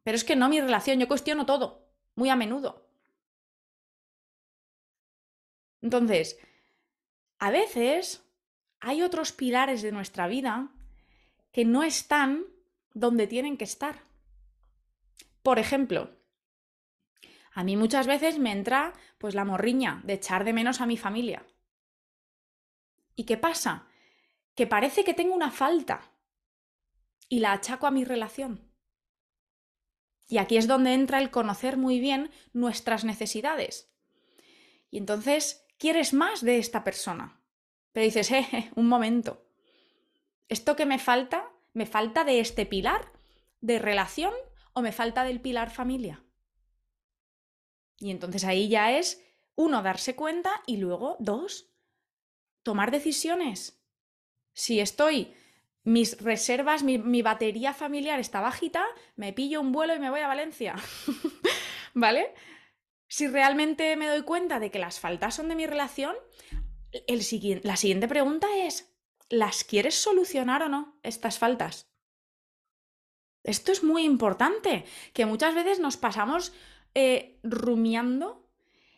Pero es que no mi relación, yo cuestiono todo, muy a menudo. Entonces, a veces hay otros pilares de nuestra vida que no están donde tienen que estar. Por ejemplo, a mí muchas veces me entra pues la morriña de echar de menos a mi familia. ¿Y qué pasa? Que parece que tengo una falta y la achaco a mi relación. Y aquí es donde entra el conocer muy bien nuestras necesidades. Y entonces, quieres más de esta persona. Pero dices, eh, eh, un momento. ¿Esto que me falta? ¿Me falta de este pilar de relación o me falta del pilar familia? Y entonces ahí ya es, uno, darse cuenta y luego, dos, tomar decisiones. Si estoy, mis reservas, mi, batería familiar está bajita, me pillo un vuelo y me voy a Valencia. ¿Vale? Si realmente me doy cuenta de que las faltas son de mi relación, el la siguiente pregunta es, ¿las quieres solucionar o no estas faltas? Esto es muy importante, que muchas veces nos pasamos eh, rumiando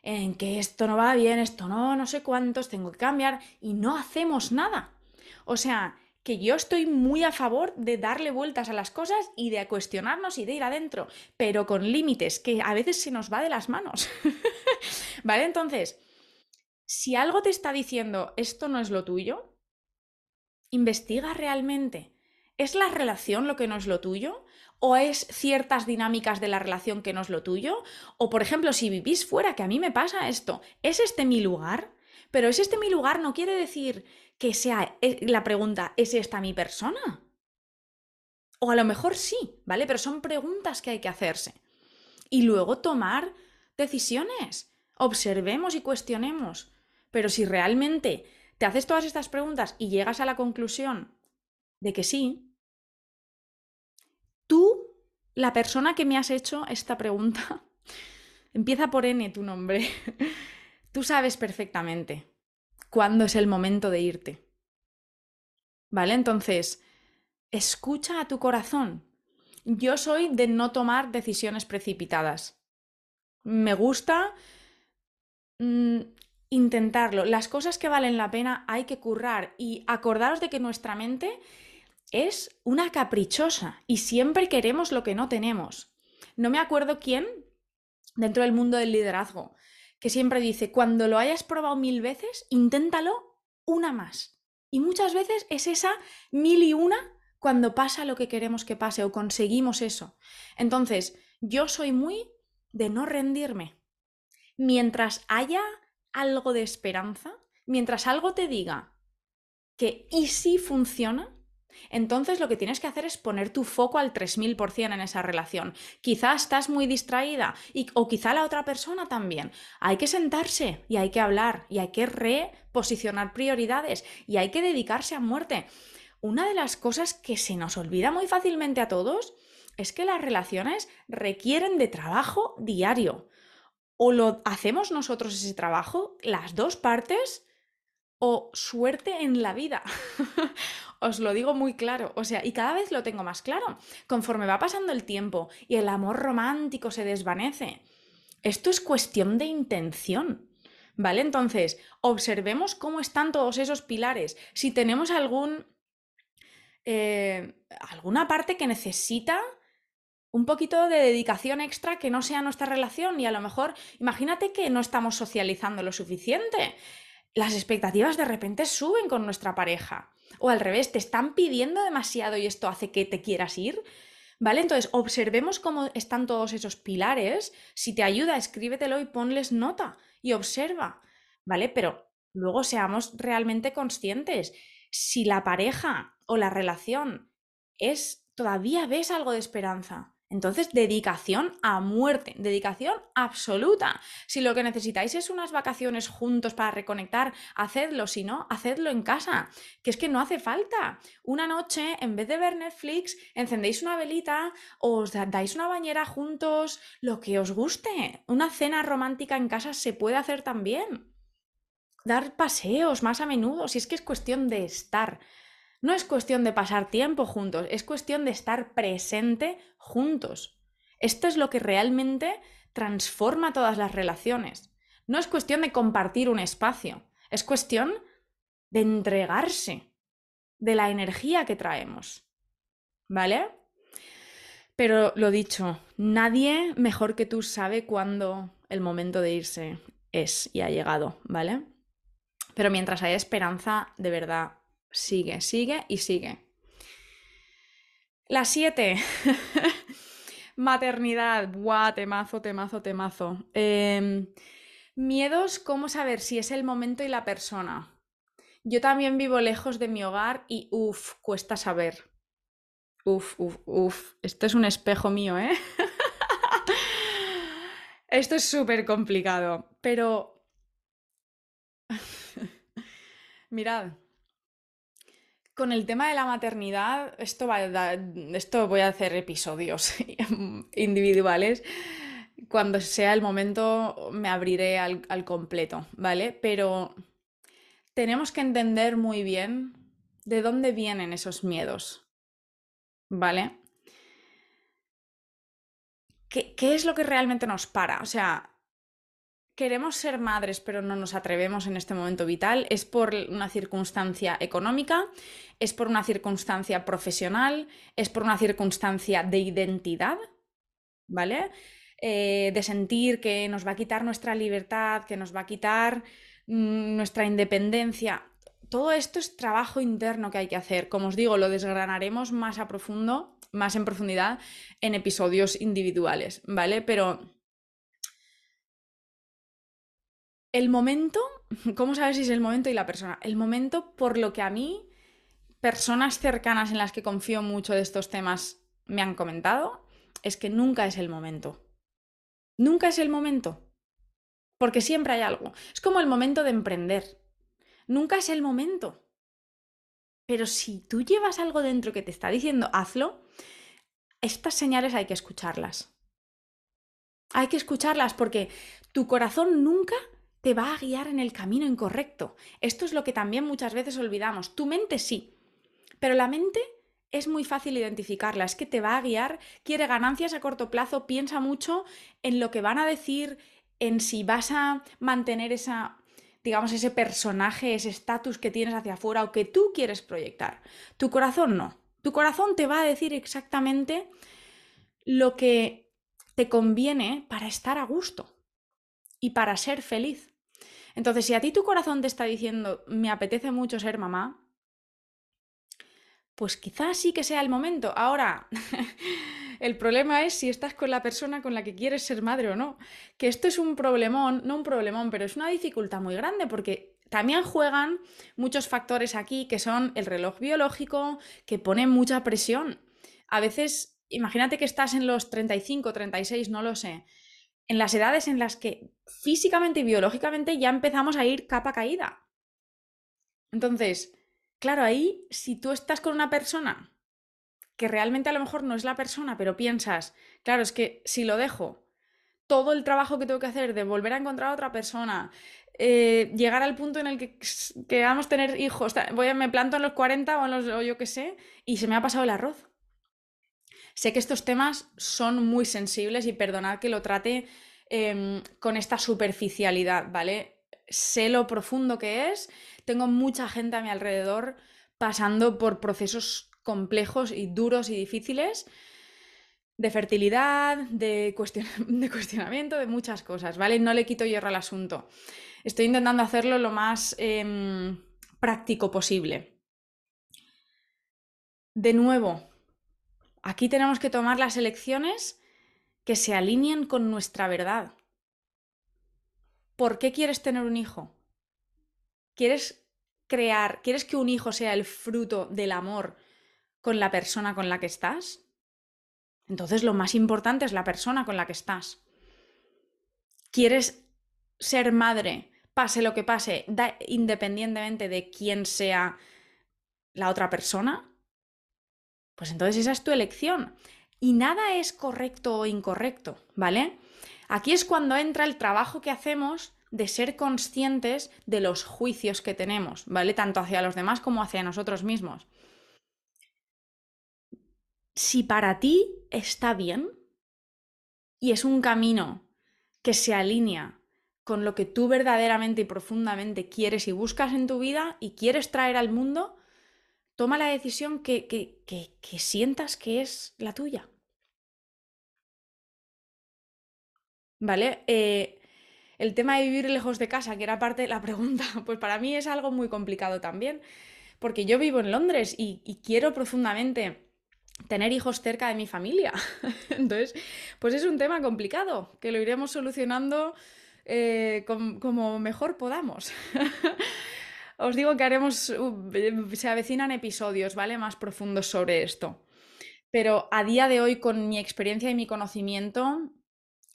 en que esto no va bien, esto no, no sé cuántos, tengo que cambiar y no hacemos nada. O sea, que yo estoy muy a favor de darle vueltas a las cosas y de cuestionarnos y de ir adentro, pero con límites, que a veces se nos va de las manos. ¿Vale? Entonces, si algo te está diciendo esto no es lo tuyo, investiga realmente. ¿Es la relación lo que no es lo tuyo? ¿O es ciertas dinámicas de la relación que no es lo tuyo? O, por ejemplo, si vivís fuera, que a mí me pasa esto, ¿es este mi lugar? Pero es este mi lugar no quiere decir que sea eh, la pregunta, ¿es esta mi persona? O a lo mejor sí, ¿vale? Pero son preguntas que hay que hacerse. Y luego tomar decisiones. Observemos y cuestionemos. Pero si realmente te haces todas estas preguntas y llegas a la conclusión de que sí, tú, la persona que me has hecho esta pregunta, empieza por N tu nombre, tú sabes perfectamente cuándo es el momento de irte. ¿Vale? Entonces, escucha a tu corazón. Yo soy de no tomar decisiones precipitadas. Me gusta mm, intentarlo. Las cosas que valen la pena hay que currar y acordaros de que nuestra mente es una caprichosa y siempre queremos lo que no tenemos. No me acuerdo quién dentro del mundo del liderazgo que siempre dice, cuando lo hayas probado mil veces, inténtalo una más. Y muchas veces es esa mil y una cuando pasa lo que queremos que pase o conseguimos eso. Entonces, yo soy muy de no rendirme. Mientras haya algo de esperanza, mientras algo te diga que y si funciona, entonces lo que tienes que hacer es poner tu foco al 3000% en esa relación. Quizá estás muy distraída y, o quizá la otra persona también. Hay que sentarse y hay que hablar y hay que reposicionar prioridades y hay que dedicarse a muerte. Una de las cosas que se nos olvida muy fácilmente a todos es que las relaciones requieren de trabajo diario. O lo hacemos nosotros ese trabajo, las dos partes, o suerte en la vida. Os lo digo muy claro, o sea, y cada vez lo tengo más claro. Conforme va pasando el tiempo y el amor romántico se desvanece, esto es cuestión de intención. ¿Vale? Entonces, observemos cómo están todos esos pilares. Si tenemos algún. Eh, alguna parte que necesita un poquito de dedicación extra que no sea nuestra relación y a lo mejor imagínate que no estamos socializando lo suficiente las expectativas de repente suben con nuestra pareja. O al revés, te están pidiendo demasiado y esto hace que te quieras ir. ¿Vale? Entonces, observemos cómo están todos esos pilares. Si te ayuda, escríbetelo y ponles nota y observa. ¿Vale? Pero luego seamos realmente conscientes. Si la pareja o la relación es, todavía ves algo de esperanza, entonces, dedicación a muerte, dedicación absoluta. Si lo que necesitáis es unas vacaciones juntos para reconectar, hacedlo, si no, hacedlo en casa, que es que no hace falta. Una noche, en vez de ver Netflix, encendéis una velita, os dais una bañera juntos, lo que os guste. Una cena romántica en casa se puede hacer también. Dar paseos más a menudo, si es que es cuestión de estar. No es cuestión de pasar tiempo juntos, es cuestión de estar presente juntos. Esto es lo que realmente transforma todas las relaciones. No es cuestión de compartir un espacio, es cuestión de entregarse de la energía que traemos. ¿Vale? Pero lo dicho, nadie mejor que tú sabe cuándo el momento de irse es y ha llegado, ¿vale? Pero mientras haya esperanza, de verdad, sigue, sigue y sigue. La 7. Maternidad. Buah, temazo, temazo, temazo. Em, Miedos, ¿cómo saber si es el momento y la persona? Yo también vivo lejos de mi hogar y uff, cuesta saber. Uf, uf, uf. Esto es un espejo mío, ¿eh? Esto es súper complicado, pero... Mirad, con el tema de la maternidad, esto, va a esto voy a hacer episodios individuales. Cuando sea el momento me abriré al, completo, ¿vale? Pero tenemos que entender muy bien de dónde vienen esos miedos, ¿vale? ¿Qué, ¿Qué, es lo que realmente nos para? O sea, queremos ser madres pero no nos atrevemos en este momento vital, es por una circunstancia económica, es por una circunstancia profesional, es por una circunstancia de identidad, ¿vale? Eh, de sentir que nos va a quitar nuestra libertad, que nos va a quitar mm, nuestra independencia. Todo esto es trabajo interno que hay que hacer. Como os digo, lo desgranaremos más a profundo, más en profundidad en episodios individuales, ¿vale? Pero el momento, ¿cómo sabes si es el momento y la persona? El momento por lo que a mí, personas cercanas en las que confío mucho de estos temas me han comentado, es que nunca es el momento. Nunca es el momento. Porque siempre hay algo. Es como el momento de emprender. Nunca es el momento. Pero si tú llevas algo dentro que te está diciendo hazlo, estas señales hay que escucharlas. Hay que escucharlas porque tu corazón nunca te va a guiar en el camino incorrecto. Esto es lo que también muchas veces olvidamos. Tu mente sí, pero la mente es muy fácil identificarla, es que te va a guiar, quiere ganancias a corto plazo, piensa mucho en lo que van a decir, en si vas a mantener esa digamos, ese personaje, ese estatus que tienes hacia afuera o que tú quieres proyectar. Tu corazón no. Tu corazón te va a decir exactamente lo que te conviene para estar a gusto y para ser feliz. Entonces, si a ti tu corazón te está diciendo, me apetece mucho ser mamá, pues quizás sí que sea el momento. Ahora, el problema es si estás con la persona con la que quieres ser madre o no. Que esto es un problemón, no un problemón, pero es una dificultad muy grande porque también juegan muchos factores aquí que son el reloj biológico, que pone mucha presión. A veces, imagínate que estás en los 35, 36, no lo sé, en las edades en las que físicamente y biológicamente ya empezamos a ir capa caída. Entonces, claro, ahí si tú estás con una persona que realmente a lo mejor no es la persona, pero piensas, claro, es que si lo dejo, todo el trabajo que tengo que hacer de volver a encontrar a otra persona, eh, llegar al punto en el que queramos tener hijos, voy a, me planto en los 40 o, en los, o yo qué sé, y se me ha pasado el arroz. Sé que estos temas son muy sensibles y perdonad que lo trate em, con esta superficialidad, ¿vale? Sé lo profundo que es, tengo mucha gente a mi alrededor pasando por procesos complejos y duros y difíciles de fertilidad, de, cuestionamiento, de muchas cosas, ¿vale? No le quito hierro al asunto. Estoy intentando hacerlo lo más em, práctico posible. De nuevo, Aquí tenemos que tomar las elecciones que se alineen con nuestra verdad. ¿Por qué quieres tener un hijo? ¿Quieres crear, quieres que un hijo sea el fruto del amor con la persona con la que estás? Entonces lo más importante es la persona con la que estás. ¿Quieres ser madre, pase lo que pase, independientemente de quién sea la otra persona? Pues entonces esa es tu elección. Y nada es correcto o incorrecto, ¿vale? Aquí es cuando entra el trabajo que hacemos de ser conscientes de los juicios que tenemos, ¿vale? Tanto hacia los demás como hacia nosotros mismos. Si para ti está bien y es un camino que se alinea con lo que tú verdaderamente y profundamente quieres y buscas en tu vida y quieres traer al mundo, toma la decisión que, que, sientas que es la tuya. ¿Vale? Eh, el tema de vivir lejos de casa, que era parte de la pregunta, pues para mí es algo muy complicado también, porque yo vivo en Londres y, y quiero profundamente tener hijos cerca de mi familia. Entonces, pues es un tema complicado, que lo iremos solucionando eh, como mejor podamos. Os digo que haremos, uh, se avecinan episodios, ¿vale? Más profundos sobre esto. Pero a día de hoy, con mi experiencia y mi conocimiento,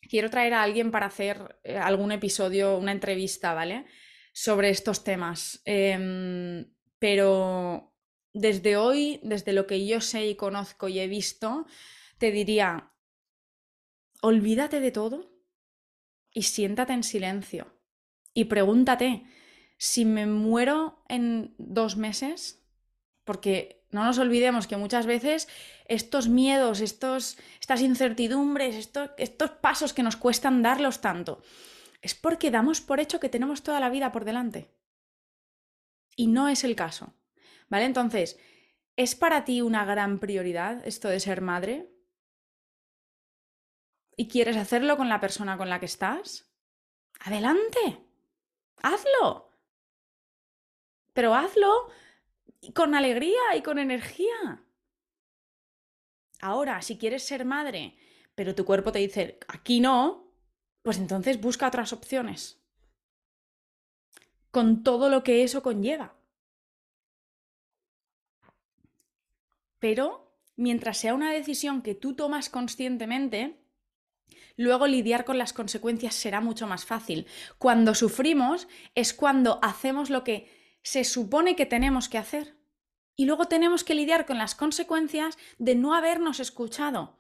quiero traer a alguien para hacer eh, algún episodio, una entrevista, ¿vale? Sobre estos temas. Em, pero desde hoy, desde lo que yo sé y conozco y he visto, te diría, olvídate de todo y siéntate en silencio y pregúntate, si me muero en dos meses, porque no nos olvidemos que muchas veces estos miedos, estos, estas incertidumbres, estos, estos pasos que nos cuestan darlos tanto, es porque damos por hecho que tenemos toda la vida por delante. Y no es el caso. ¿Vale? Entonces, ¿es para ti una gran prioridad esto de ser madre? ¿Y quieres hacerlo con la persona con la que estás? Adelante. Hazlo. Pero hazlo con alegría y con energía. Ahora, si quieres ser madre, pero tu cuerpo te dice, aquí no, pues entonces busca otras opciones. Con todo lo que eso conlleva. Pero mientras sea una decisión que tú tomas conscientemente, luego lidiar con las consecuencias será mucho más fácil. Cuando sufrimos es cuando hacemos lo que se supone que tenemos que hacer. Y luego tenemos que lidiar con las consecuencias de no habernos escuchado.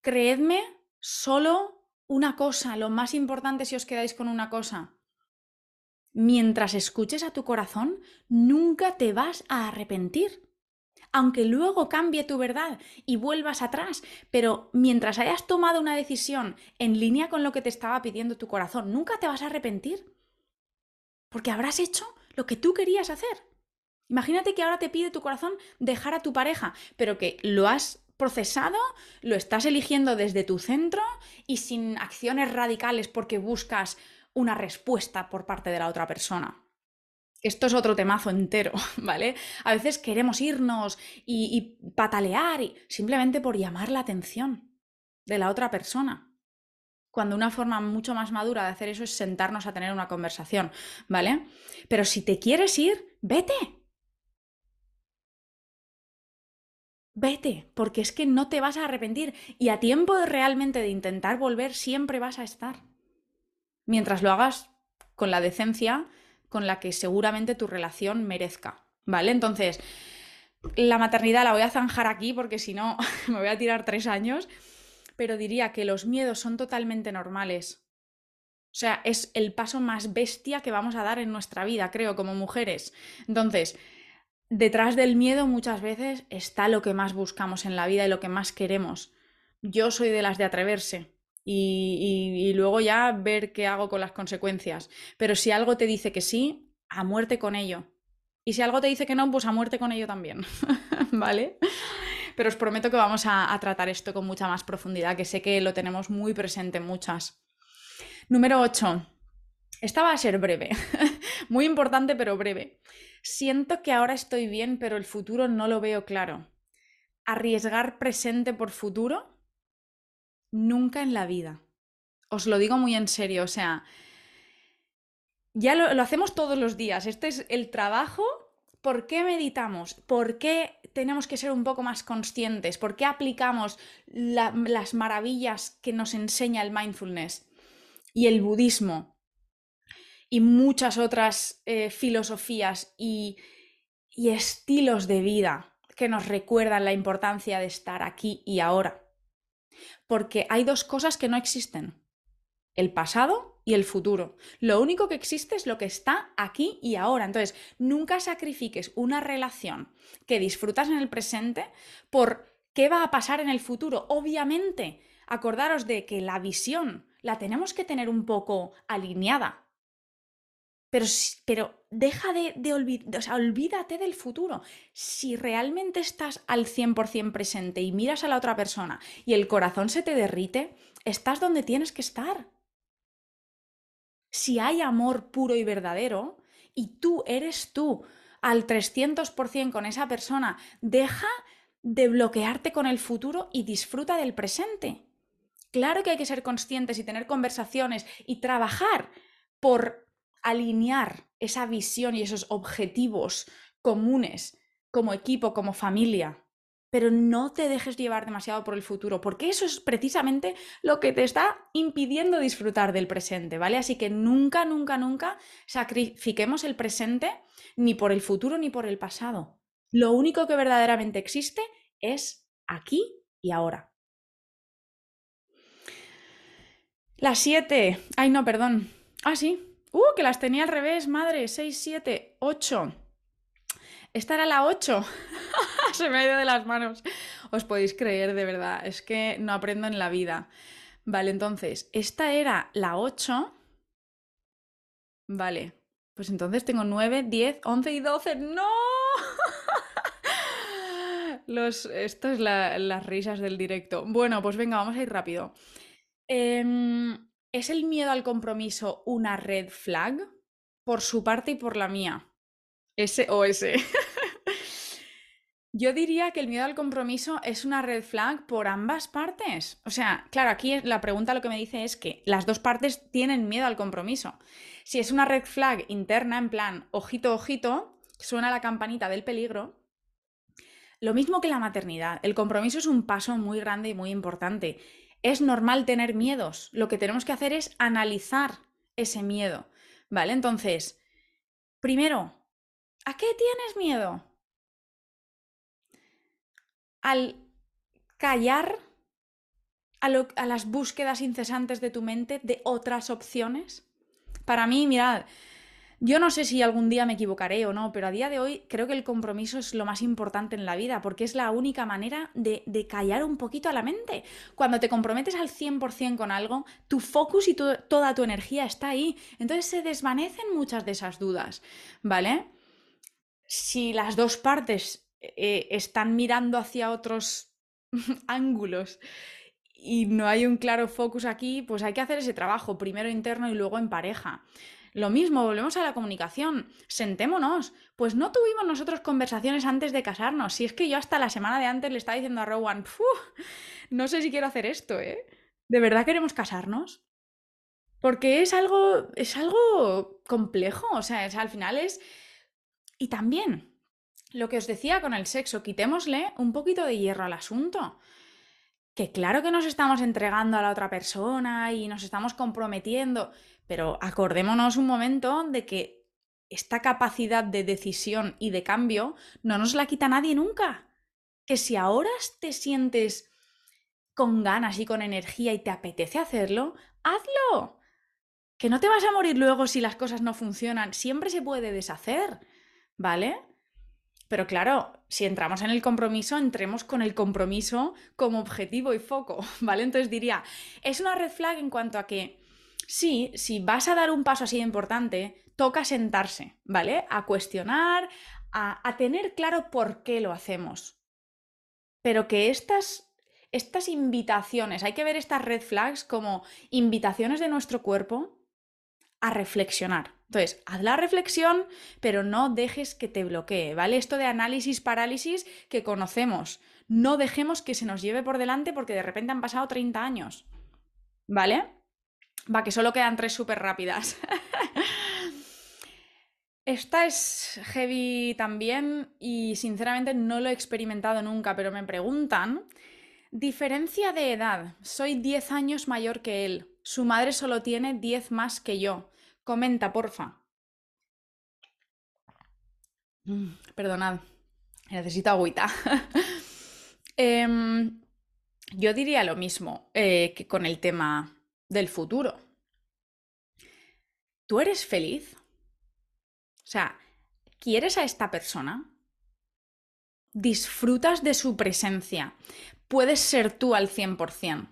Creedme solo una cosa, lo más importante si os quedáis con una cosa. Mientras escuches a tu corazón, nunca te vas a arrepentir. Aunque luego cambie tu verdad y vuelvas atrás, pero mientras hayas tomado una decisión en línea con lo que te estaba pidiendo tu corazón, nunca te vas a arrepentir. Porque habrás hecho lo que tú querías hacer. Imagínate que ahora te pide tu corazón dejar a tu pareja, pero que lo has procesado, lo estás eligiendo desde tu centro y sin acciones radicales porque buscas una respuesta por parte de la otra persona. Esto es otro temazo entero, ¿vale? A veces queremos irnos y, patalear y, simplemente por llamar la atención de la otra persona. Cuando una forma mucho más madura de hacer eso es sentarnos a tener una conversación, ¿vale? Pero si te quieres ir, vete, Vete, porque es que no te vas a arrepentir y a tiempo de realmente de intentar volver siempre vas a estar. Mientras lo hagas con la decencia con la que seguramente tu relación merezca, ¿vale? Entonces, la maternidad la voy a zanjar aquí porque si no me voy a tirar tres años, pero diría que los miedos son totalmente normales. O sea, es el paso más bestia que vamos a dar en nuestra vida, creo, como mujeres. Entonces, detrás del miedo muchas veces está lo que más buscamos en la vida y lo que más queremos. Yo soy de las de atreverse y, luego ya ver qué hago con las consecuencias. Pero si algo te dice que sí, a muerte con ello. Y si algo te dice que no, pues a muerte con ello también. ¿Vale? Pero os prometo que vamos a, tratar esto con mucha más profundidad, que sé que lo tenemos muy presente muchas. Número 8. Esta va a ser breve. muy importante, pero breve. Siento que ahora estoy bien, pero el futuro no lo veo claro. Arriesgar presente por futuro, nunca en la vida. Os lo digo muy en serio, o sea, ya lo, hacemos todos los días. Este es el trabajo. ¿Por qué meditamos? ¿Por qué tenemos que ser un poco más conscientes? ¿Por qué aplicamos las maravillas que nos enseña el mindfulness y el budismo? y muchas otras eh, filosofías y, y estilos de vida que nos recuerdan la importancia de estar aquí y ahora. Porque hay dos cosas que no existen, el pasado y el futuro. Lo único que existe es lo que está aquí y ahora. Entonces, nunca sacrifiques una relación que disfrutas en el presente por qué va a pasar en el futuro. Obviamente, acordaros de que la visión la tenemos que tener un poco alineada pero, pero deja de, de olvidar, o sea, olvídate del futuro. Si realmente estás al 100% presente y miras a la otra persona y el corazón se te derrite, estás donde tienes que estar. Si hay amor puro y verdadero y tú eres tú al 300% con esa persona, deja de bloquearte con el futuro y disfruta del presente. Claro que hay que ser conscientes y tener conversaciones y trabajar por alinear esa visión y esos objetivos comunes como equipo, como familia, pero no te dejes llevar demasiado por el futuro, porque eso es precisamente lo que te está impidiendo disfrutar del presente, ¿vale? Así que nunca, nunca, nunca sacrifiquemos el presente ni por el futuro ni por el pasado. Lo único que verdaderamente existe es aquí y ahora. Las siete. Ay, no, perdón. Ah, sí. Uh, que las tenía al revés, madre. Seis, siete, ocho. Esta era la 8. Se me ha ido de las manos. Os podéis creer, de verdad. Es que no aprendo en la vida. Vale, entonces, esta era la 8. Vale. Pues entonces tengo 9, 10, 11 y 12. ¡No! Los, esto es las risas del directo. Bueno, pues venga, vamos a ir rápido. Em, ¿Es el miedo al compromiso una red flag? Por su parte y por la mía. S o S. Yo diría que el miedo al compromiso es una red flag por ambas partes. O sea, claro, aquí la pregunta lo que me dice es que las dos partes tienen miedo al compromiso. Si es una red flag interna, en plan, ojito, ojito, suena la campanita del peligro. Lo mismo que la maternidad. El compromiso es un paso muy grande y muy importante. Es normal tener miedos. Lo que tenemos que hacer es analizar ese miedo. ¿Vale? Entonces, primero, ¿A qué tienes miedo? Al callar a, las búsquedas incesantes de tu mente de otras opciones. Para mí, mirad, yo no sé si algún día me equivocaré o no, pero a día de hoy creo que el compromiso es lo más importante en la vida, porque es la única manera de, de callar un poquito a la mente. Cuando te comprometes al 100% con algo, tu focus y toda tu energía está ahí. Entonces se desvanecen muchas de esas dudas, ¿vale? Si las dos partes eh, están mirando hacia otros ángulos y no hay un claro focus aquí, pues hay que hacer ese trabajo, primero interno y luego en pareja. Lo mismo, volvemos a la comunicación. Sentémonos. Pues no tuvimos nosotros conversaciones antes de casarnos. Si es que yo hasta la semana de antes le estaba diciendo a Rowan, no sé si quiero hacer esto, ¿eh? ¿De verdad queremos casarnos? Porque es algo, es algo complejo. O sea, es, al final es y también, lo que os decía con el sexo, quitémosle un poquito de hierro al asunto. Que claro que nos estamos entregando a la otra persona y nos estamos comprometiendo, pero acordémonos un momento de que esta capacidad de decisión y de cambio no nos la quita nadie nunca. Que si ahora te sientes con ganas y con energía y te apetece hacerlo, hazlo. Que no te vas a morir luego si las cosas no funcionan, siempre se puede deshacer. ¿Vale? Pero claro, si entramos en el compromiso, entremos con el compromiso como objetivo y foco, ¿vale? Entonces diría, es una red flag en cuanto a que sí, si vas a dar un paso así de importante, toca sentarse, ¿vale? A cuestionar, a, a tener claro por qué lo hacemos. Pero que estas, estas invitaciones, hay que ver estas red flags como invitaciones de nuestro cuerpo a reflexionar. Entonces, haz la reflexión, pero no dejes que te bloquee, ¿vale? Esto de análisis parálisis que conocemos. No dejemos que se nos lleve por delante porque de repente han pasado 30 años. ¿Vale? Va, que solo quedan tres súper rápidas. Esta es heavy también y sinceramente no lo he experimentado nunca, pero me preguntan. Diferencia de edad. Soy 10 años mayor que él. Su madre solo tiene 10 más que yo. Comenta, porfa. Mm, perdonad, necesito agüita. Em, yo diría lo mismo eh, que con el tema del futuro. ¿Tú eres feliz? O sea, ¿quieres a esta persona? ¿Disfrutas de su presencia? ¿Puedes ser tú al 100%?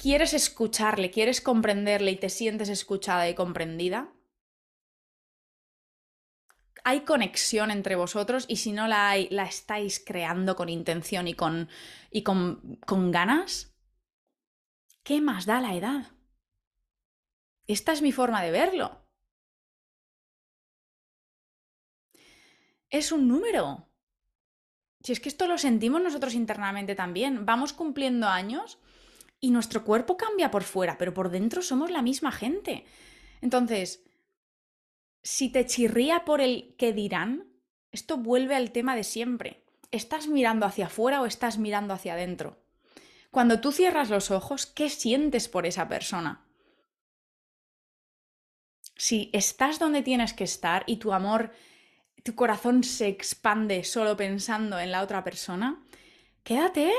¿Quieres escucharle, quieres comprenderle y te sientes escuchada y comprendida? ¿Hay conexión entre vosotros? Y si no la hay, ¿la estáis creando con intención y con, y con, con ganas? ¿Qué más da la edad? Esta es mi forma de verlo. Es un número. Si es que esto lo sentimos nosotros internamente también. Vamos cumpliendo años y nuestro cuerpo cambia por fuera, pero por dentro somos la misma gente. Entonces, si te chirría por el que dirán, esto vuelve al tema de siempre. ¿Estás mirando hacia afuera o estás mirando hacia adentro? Cuando tú cierras los ojos, ¿qué sientes por esa persona? Si estás donde tienes que estar y tu amor, tu corazón se expande solo pensando en la otra persona, quédate.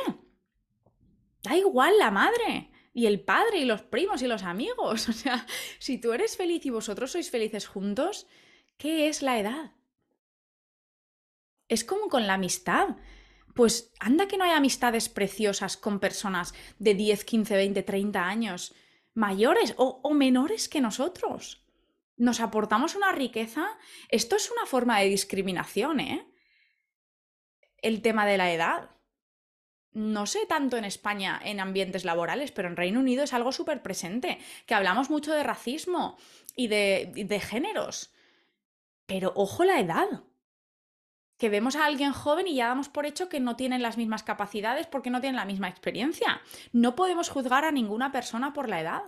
Da igual la madre y el padre y los primos y los amigos. O sea, si tú eres feliz y vosotros sois felices juntos, ¿qué es la edad? Es como con la amistad. Pues anda que no hay amistades preciosas con personas de 10, 15, 20, 30 años, mayores o, o menores que nosotros. Nos aportamos una riqueza. Esto es una forma de discriminación, ¿eh? El tema de la edad no sé tanto en España en ambientes laborales, pero en Reino Unido es algo súper presente, que hablamos mucho de racismo y de, géneros. Pero ojo la edad. Que vemos a alguien joven y ya damos por hecho que no tienen las mismas capacidades porque no tienen la misma experiencia. No podemos juzgar a ninguna persona por la edad.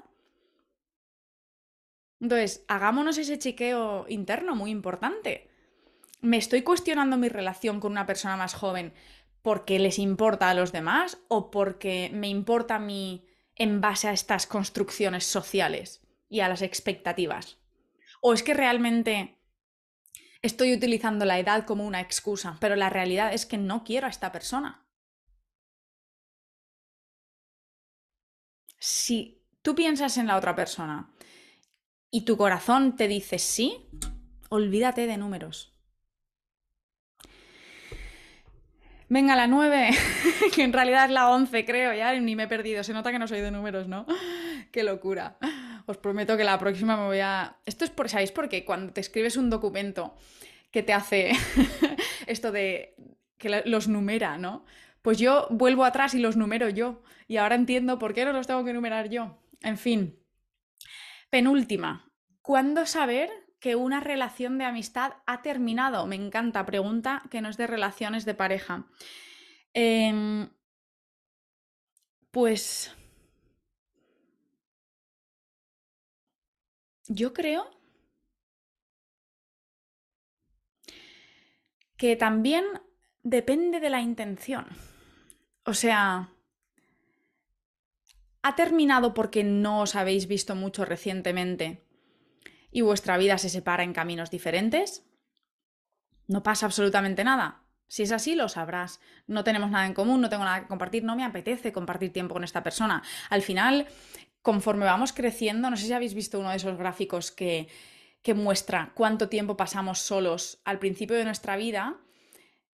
Entonces, hagámonos ese chiqueo interno muy importante. Me estoy cuestionando mi relación con una persona más joven porque les importa a los demás o porque me importa a mí en base a estas construcciones sociales y a las expectativas? ¿O es que realmente estoy utilizando la edad como una excusa, pero la realidad es que no quiero a esta persona? Si tú piensas en la otra persona y tu corazón te dice sí, olvídate de números. Venga, la 9, que en realidad es la 11, creo, ya ni me he perdido. Se nota que no soy de números, ¿no? Qué locura. Os prometo que la próxima me voy a... Esto es por, ¿sabéis por qué? Cuando te escribes un documento que te hace esto de que los numera, ¿no? Pues yo vuelvo atrás y los numero yo. Y ahora entiendo por qué no los tengo que numerar yo. En fin. Penúltima. ¿Cuándo saber que una relación de amistad ha terminado? Me encanta, pregunta que no es de relaciones de pareja. Em, pues yo creo que también depende de la intención. O sea, ¿ha terminado porque no os habéis visto mucho recientemente? Y vuestra vida se separa en caminos diferentes, no pasa absolutamente nada. Si es así, lo sabrás. No tenemos nada en común, no tengo nada que compartir, no me apetece compartir tiempo con esta persona. Al final, conforme vamos creciendo, no sé si habéis visto uno de esos gráficos que, que muestra cuánto tiempo pasamos solos al principio de nuestra vida,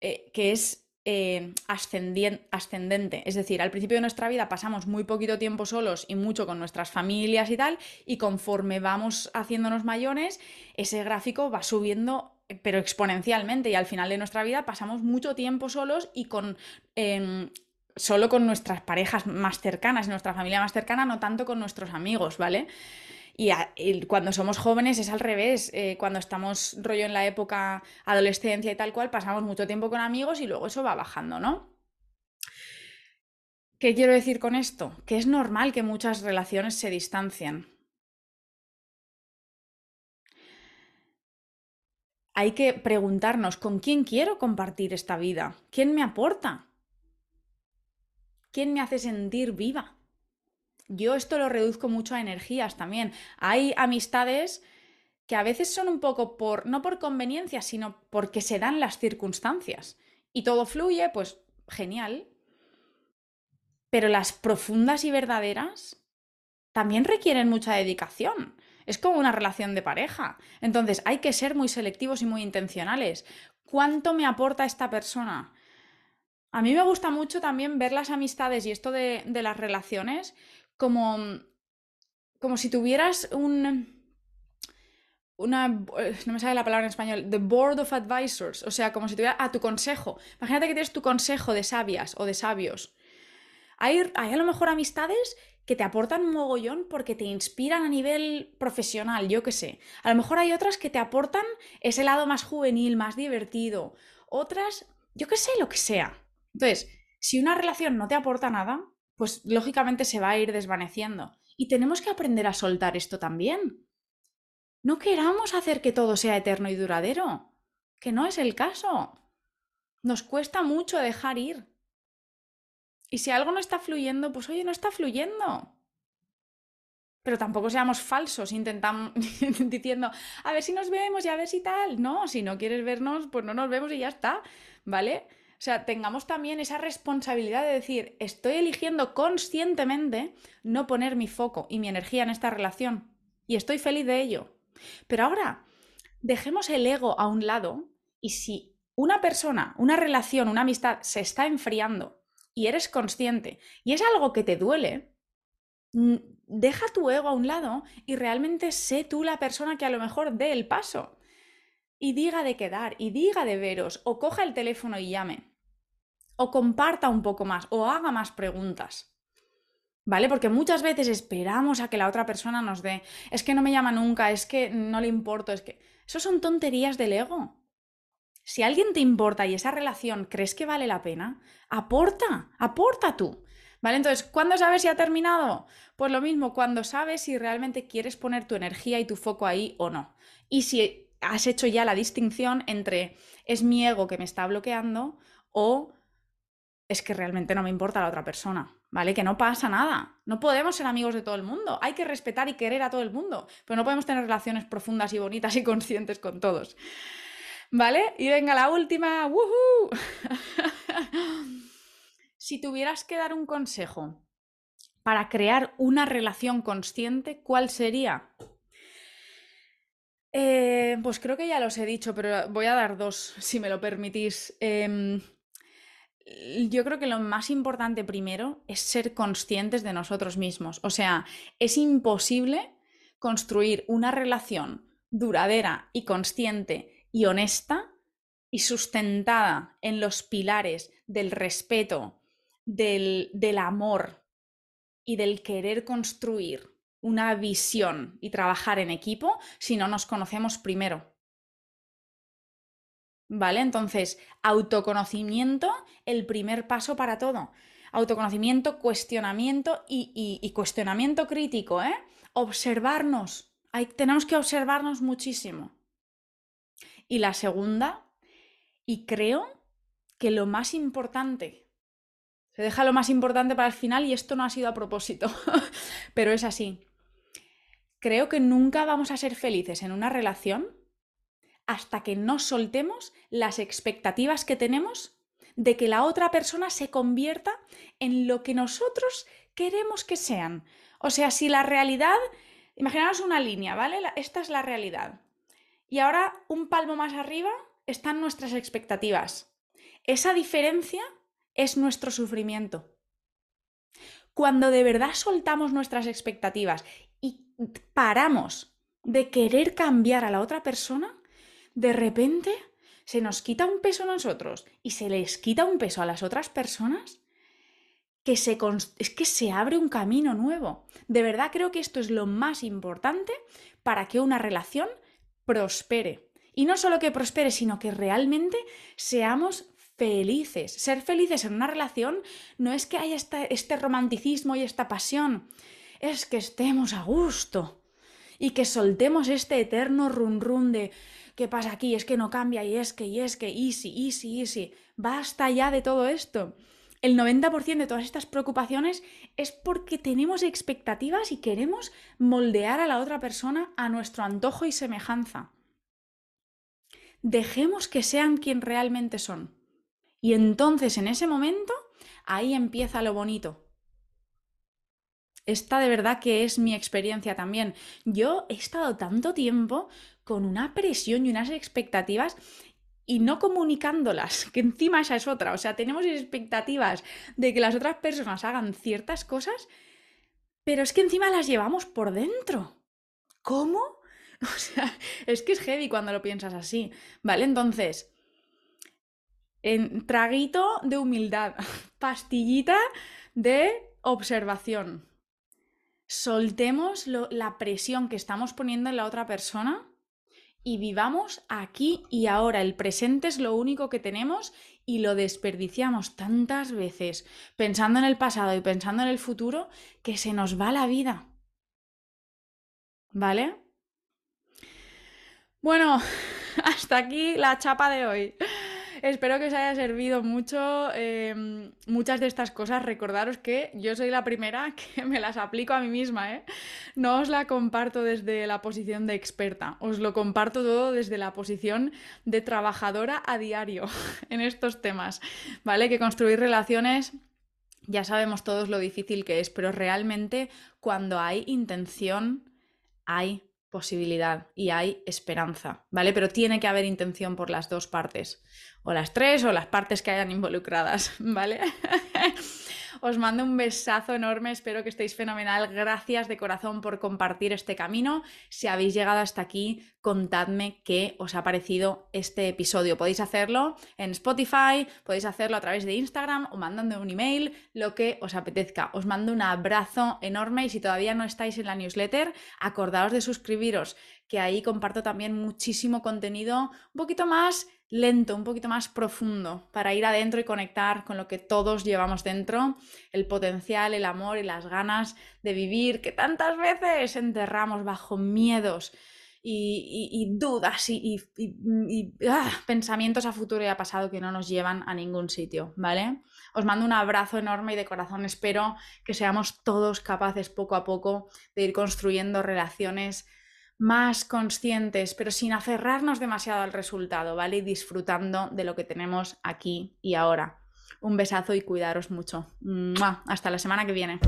eh, que es eh, ascendente. Es decir, al principio de nuestra vida pasamos muy poquito tiempo solos y mucho con nuestras familias y tal, y conforme vamos haciéndonos mayores, ese gráfico va subiendo pero exponencialmente y al final de nuestra vida pasamos mucho tiempo solos y con em, solo con nuestras parejas más cercanas, nuestra familia más cercana, no tanto con nuestros amigos, ¿vale? Y, cuando somos jóvenes es al revés. Eh, cuando estamos rollo en la época adolescencia y tal cual, pasamos mucho tiempo con amigos y luego eso va bajando, ¿no? ¿Qué quiero decir con esto? Que es normal que muchas relaciones se distancien. Hay que preguntarnos con quién quiero compartir esta vida, quién me aporta, quién me hace sentir viva. Yo esto lo reduzco mucho a energías también. Hay amistades que a veces son un poco por, no por conveniencia, sino porque se dan las circunstancias. Y todo fluye, pues genial. Pero las profundas y verdaderas también requieren mucha dedicación. Es como una relación de pareja. Entonces hay que ser muy selectivos y muy intencionales. ¿Cuánto me aporta esta persona? A mí me gusta mucho también ver las amistades y esto de, las relaciones como, como si tuvieras un... Una, no me sale la palabra en español, the board of advisors, o sea, como si tuviera a tu consejo. Imagínate que tienes tu consejo de sabias o de sabios. Hay, hay a lo mejor amistades que te aportan un mogollón porque te inspiran a nivel profesional, yo qué sé. A lo mejor hay otras que te aportan ese lado más juvenil, más divertido. Otras, yo qué sé, lo que sea. Entonces, si una relación no te aporta nada, pues lógicamente se va a ir desvaneciendo. Y tenemos que aprender a soltar esto también. No queramos hacer que todo sea eterno y duradero, que no es el caso. Nos cuesta mucho dejar ir. Y si algo no está fluyendo, pues oye, no está fluyendo. Pero tampoco seamos falsos intentamos, diciendo, a ver si nos vemos y a ver si tal. No, si no quieres vernos, pues no nos vemos y ya está, ¿vale? O sea, tengamos también esa responsabilidad de decir, estoy eligiendo conscientemente no poner mi foco y mi energía en esta relación. Y estoy feliz de ello. Pero ahora, dejemos el ego a un lado y si una persona, una relación, una amistad se está enfriando y eres consciente y es algo que te duele, deja tu ego a un lado y realmente sé tú la persona que a lo mejor dé el paso y diga de quedar y diga de veros o coja el teléfono y llame o comparta un poco más o haga más preguntas. ¿Vale? Porque muchas veces esperamos a que la otra persona nos dé, es que no me llama nunca, es que no le importo, es que... Eso son tonterías del ego. Si alguien te importa y esa relación crees que vale la pena, aporta, aporta tú. ¿Vale? Entonces, ¿cuándo sabes si ha terminado? Pues lo mismo, cuando sabes si realmente quieres poner tu energía y tu foco ahí o no. Y si has hecho ya la distinción entre es mi ego que me está bloqueando o es que realmente no me importa la otra persona, ¿vale? Que no pasa nada. No podemos ser amigos de todo el mundo. Hay que respetar y querer a todo el mundo, pero no podemos tener relaciones profundas y bonitas y conscientes con todos. ¿Vale? Y venga la última. ¡Woohoo! si tuvieras que dar un consejo para crear una relación consciente, ¿cuál sería? Eh, pues creo que ya los he dicho, pero voy a dar dos, si me lo permitís. Em, yo creo que lo más importante primero es ser conscientes de nosotros mismos. O sea, es imposible construir una relación duradera y consciente y honesta y sustentada en los pilares del respeto, del, del amor y del querer construir una visión y trabajar en equipo si no nos conocemos primero. ¿Vale? Entonces, autoconocimiento, el primer paso para todo. Autoconocimiento, cuestionamiento y, cuestionamiento crítico, ¿eh? Observarnos. Tenemos que observarnos muchísimo. Y la segunda, y creo que lo más importante, se deja lo más importante para el final y esto no ha sido a propósito, pero es así. Creo que nunca vamos a ser felices en una relación hasta que no soltemos las expectativas que tenemos de que la otra persona se convierta en lo que nosotros queremos que sean. O sea, si la realidad, imaginaos una línea, ¿vale? Esta es la realidad. Y ahora un palmo más arriba están nuestras expectativas. Esa diferencia es nuestro sufrimiento. Cuando de verdad soltamos nuestras expectativas y paramos de querer cambiar a la otra persona, de repente se nos quita un peso a nosotros y se les quita un peso a las otras personas, que se es que se abre un camino nuevo. De verdad creo que esto es lo más importante para que una relación prospere. Y no solo que prospere, sino que realmente seamos felices. Ser felices en una relación no es que haya este romanticismo y esta pasión, es que estemos a gusto y que soltemos este eterno run run de ¿qué pasa aquí? Es que no cambia y es que, y es que, easy, easy, easy. Basta ya de todo esto. El 90% de todas estas preocupaciones es porque tenemos expectativas y queremos moldear a la otra persona a nuestro antojo y semejanza. Dejemos que sean quien realmente son. Y entonces en ese momento, ahí empieza lo bonito. Esta de verdad que es mi experiencia también. Yo he estado tanto tiempo con una presión y unas expectativas y no comunicándolas, que encima esa es otra. O sea, tenemos expectativas de que las otras personas hagan ciertas cosas, pero es que encima las llevamos por dentro. ¿Cómo? O sea, es que es heavy cuando lo piensas así. ¿Vale? Entonces, en traguito de humildad, pastillita de observación. Soltemos la presión que estamos poniendo en la otra persona y vivamos aquí y ahora. El presente es lo único que tenemos y lo desperdiciamos tantas veces pensando en el pasado y pensando en el futuro que se nos va la vida. ¿Vale? Bueno, hasta aquí la chapa de hoy. Espero que os haya servido mucho em, muchas de estas cosas. Recordaros que yo soy la primera que me las aplico a mí misma. ¿eh? No os la comparto desde la posición de experta, os lo comparto todo desde la posición de trabajadora a diario en estos temas. ¿Vale? Que construir relaciones ya sabemos todos lo difícil que es, pero realmente cuando hay intención, hay posibilidad y hay esperanza, ¿vale? Pero tiene que haber intención por las dos partes, o las tres, o las partes que hayan involucradas, ¿vale? Os mando un besazo enorme, espero que estéis fenomenal. Gracias de corazón por compartir este camino. Si habéis llegado hasta aquí, contadme qué os ha parecido este episodio. Podéis hacerlo en Spotify, podéis hacerlo a través de Instagram o mandando un email, lo que os apetezca. Os mando un abrazo enorme y si todavía no estáis en la newsletter, acordaos de suscribiros, que ahí comparto también muchísimo contenido un poquito más lento, un poquito más profundo, para ir adentro y conectar con lo que todos llevamos dentro, el potencial, el amor y las ganas de vivir que tantas veces enterramos bajo miedos y, dudas y, ah, pensamientos a futuro y a pasado que no nos llevan a ningún sitio, ¿vale? Os mando un abrazo enorme y de corazón espero que seamos todos capaces poco a poco de ir construyendo relaciones más conscientes, pero sin aferrarnos demasiado al resultado, ¿vale? Y disfrutando de lo que tenemos aquí y ahora. Un besazo y cuidaros mucho. Hasta la semana que viene.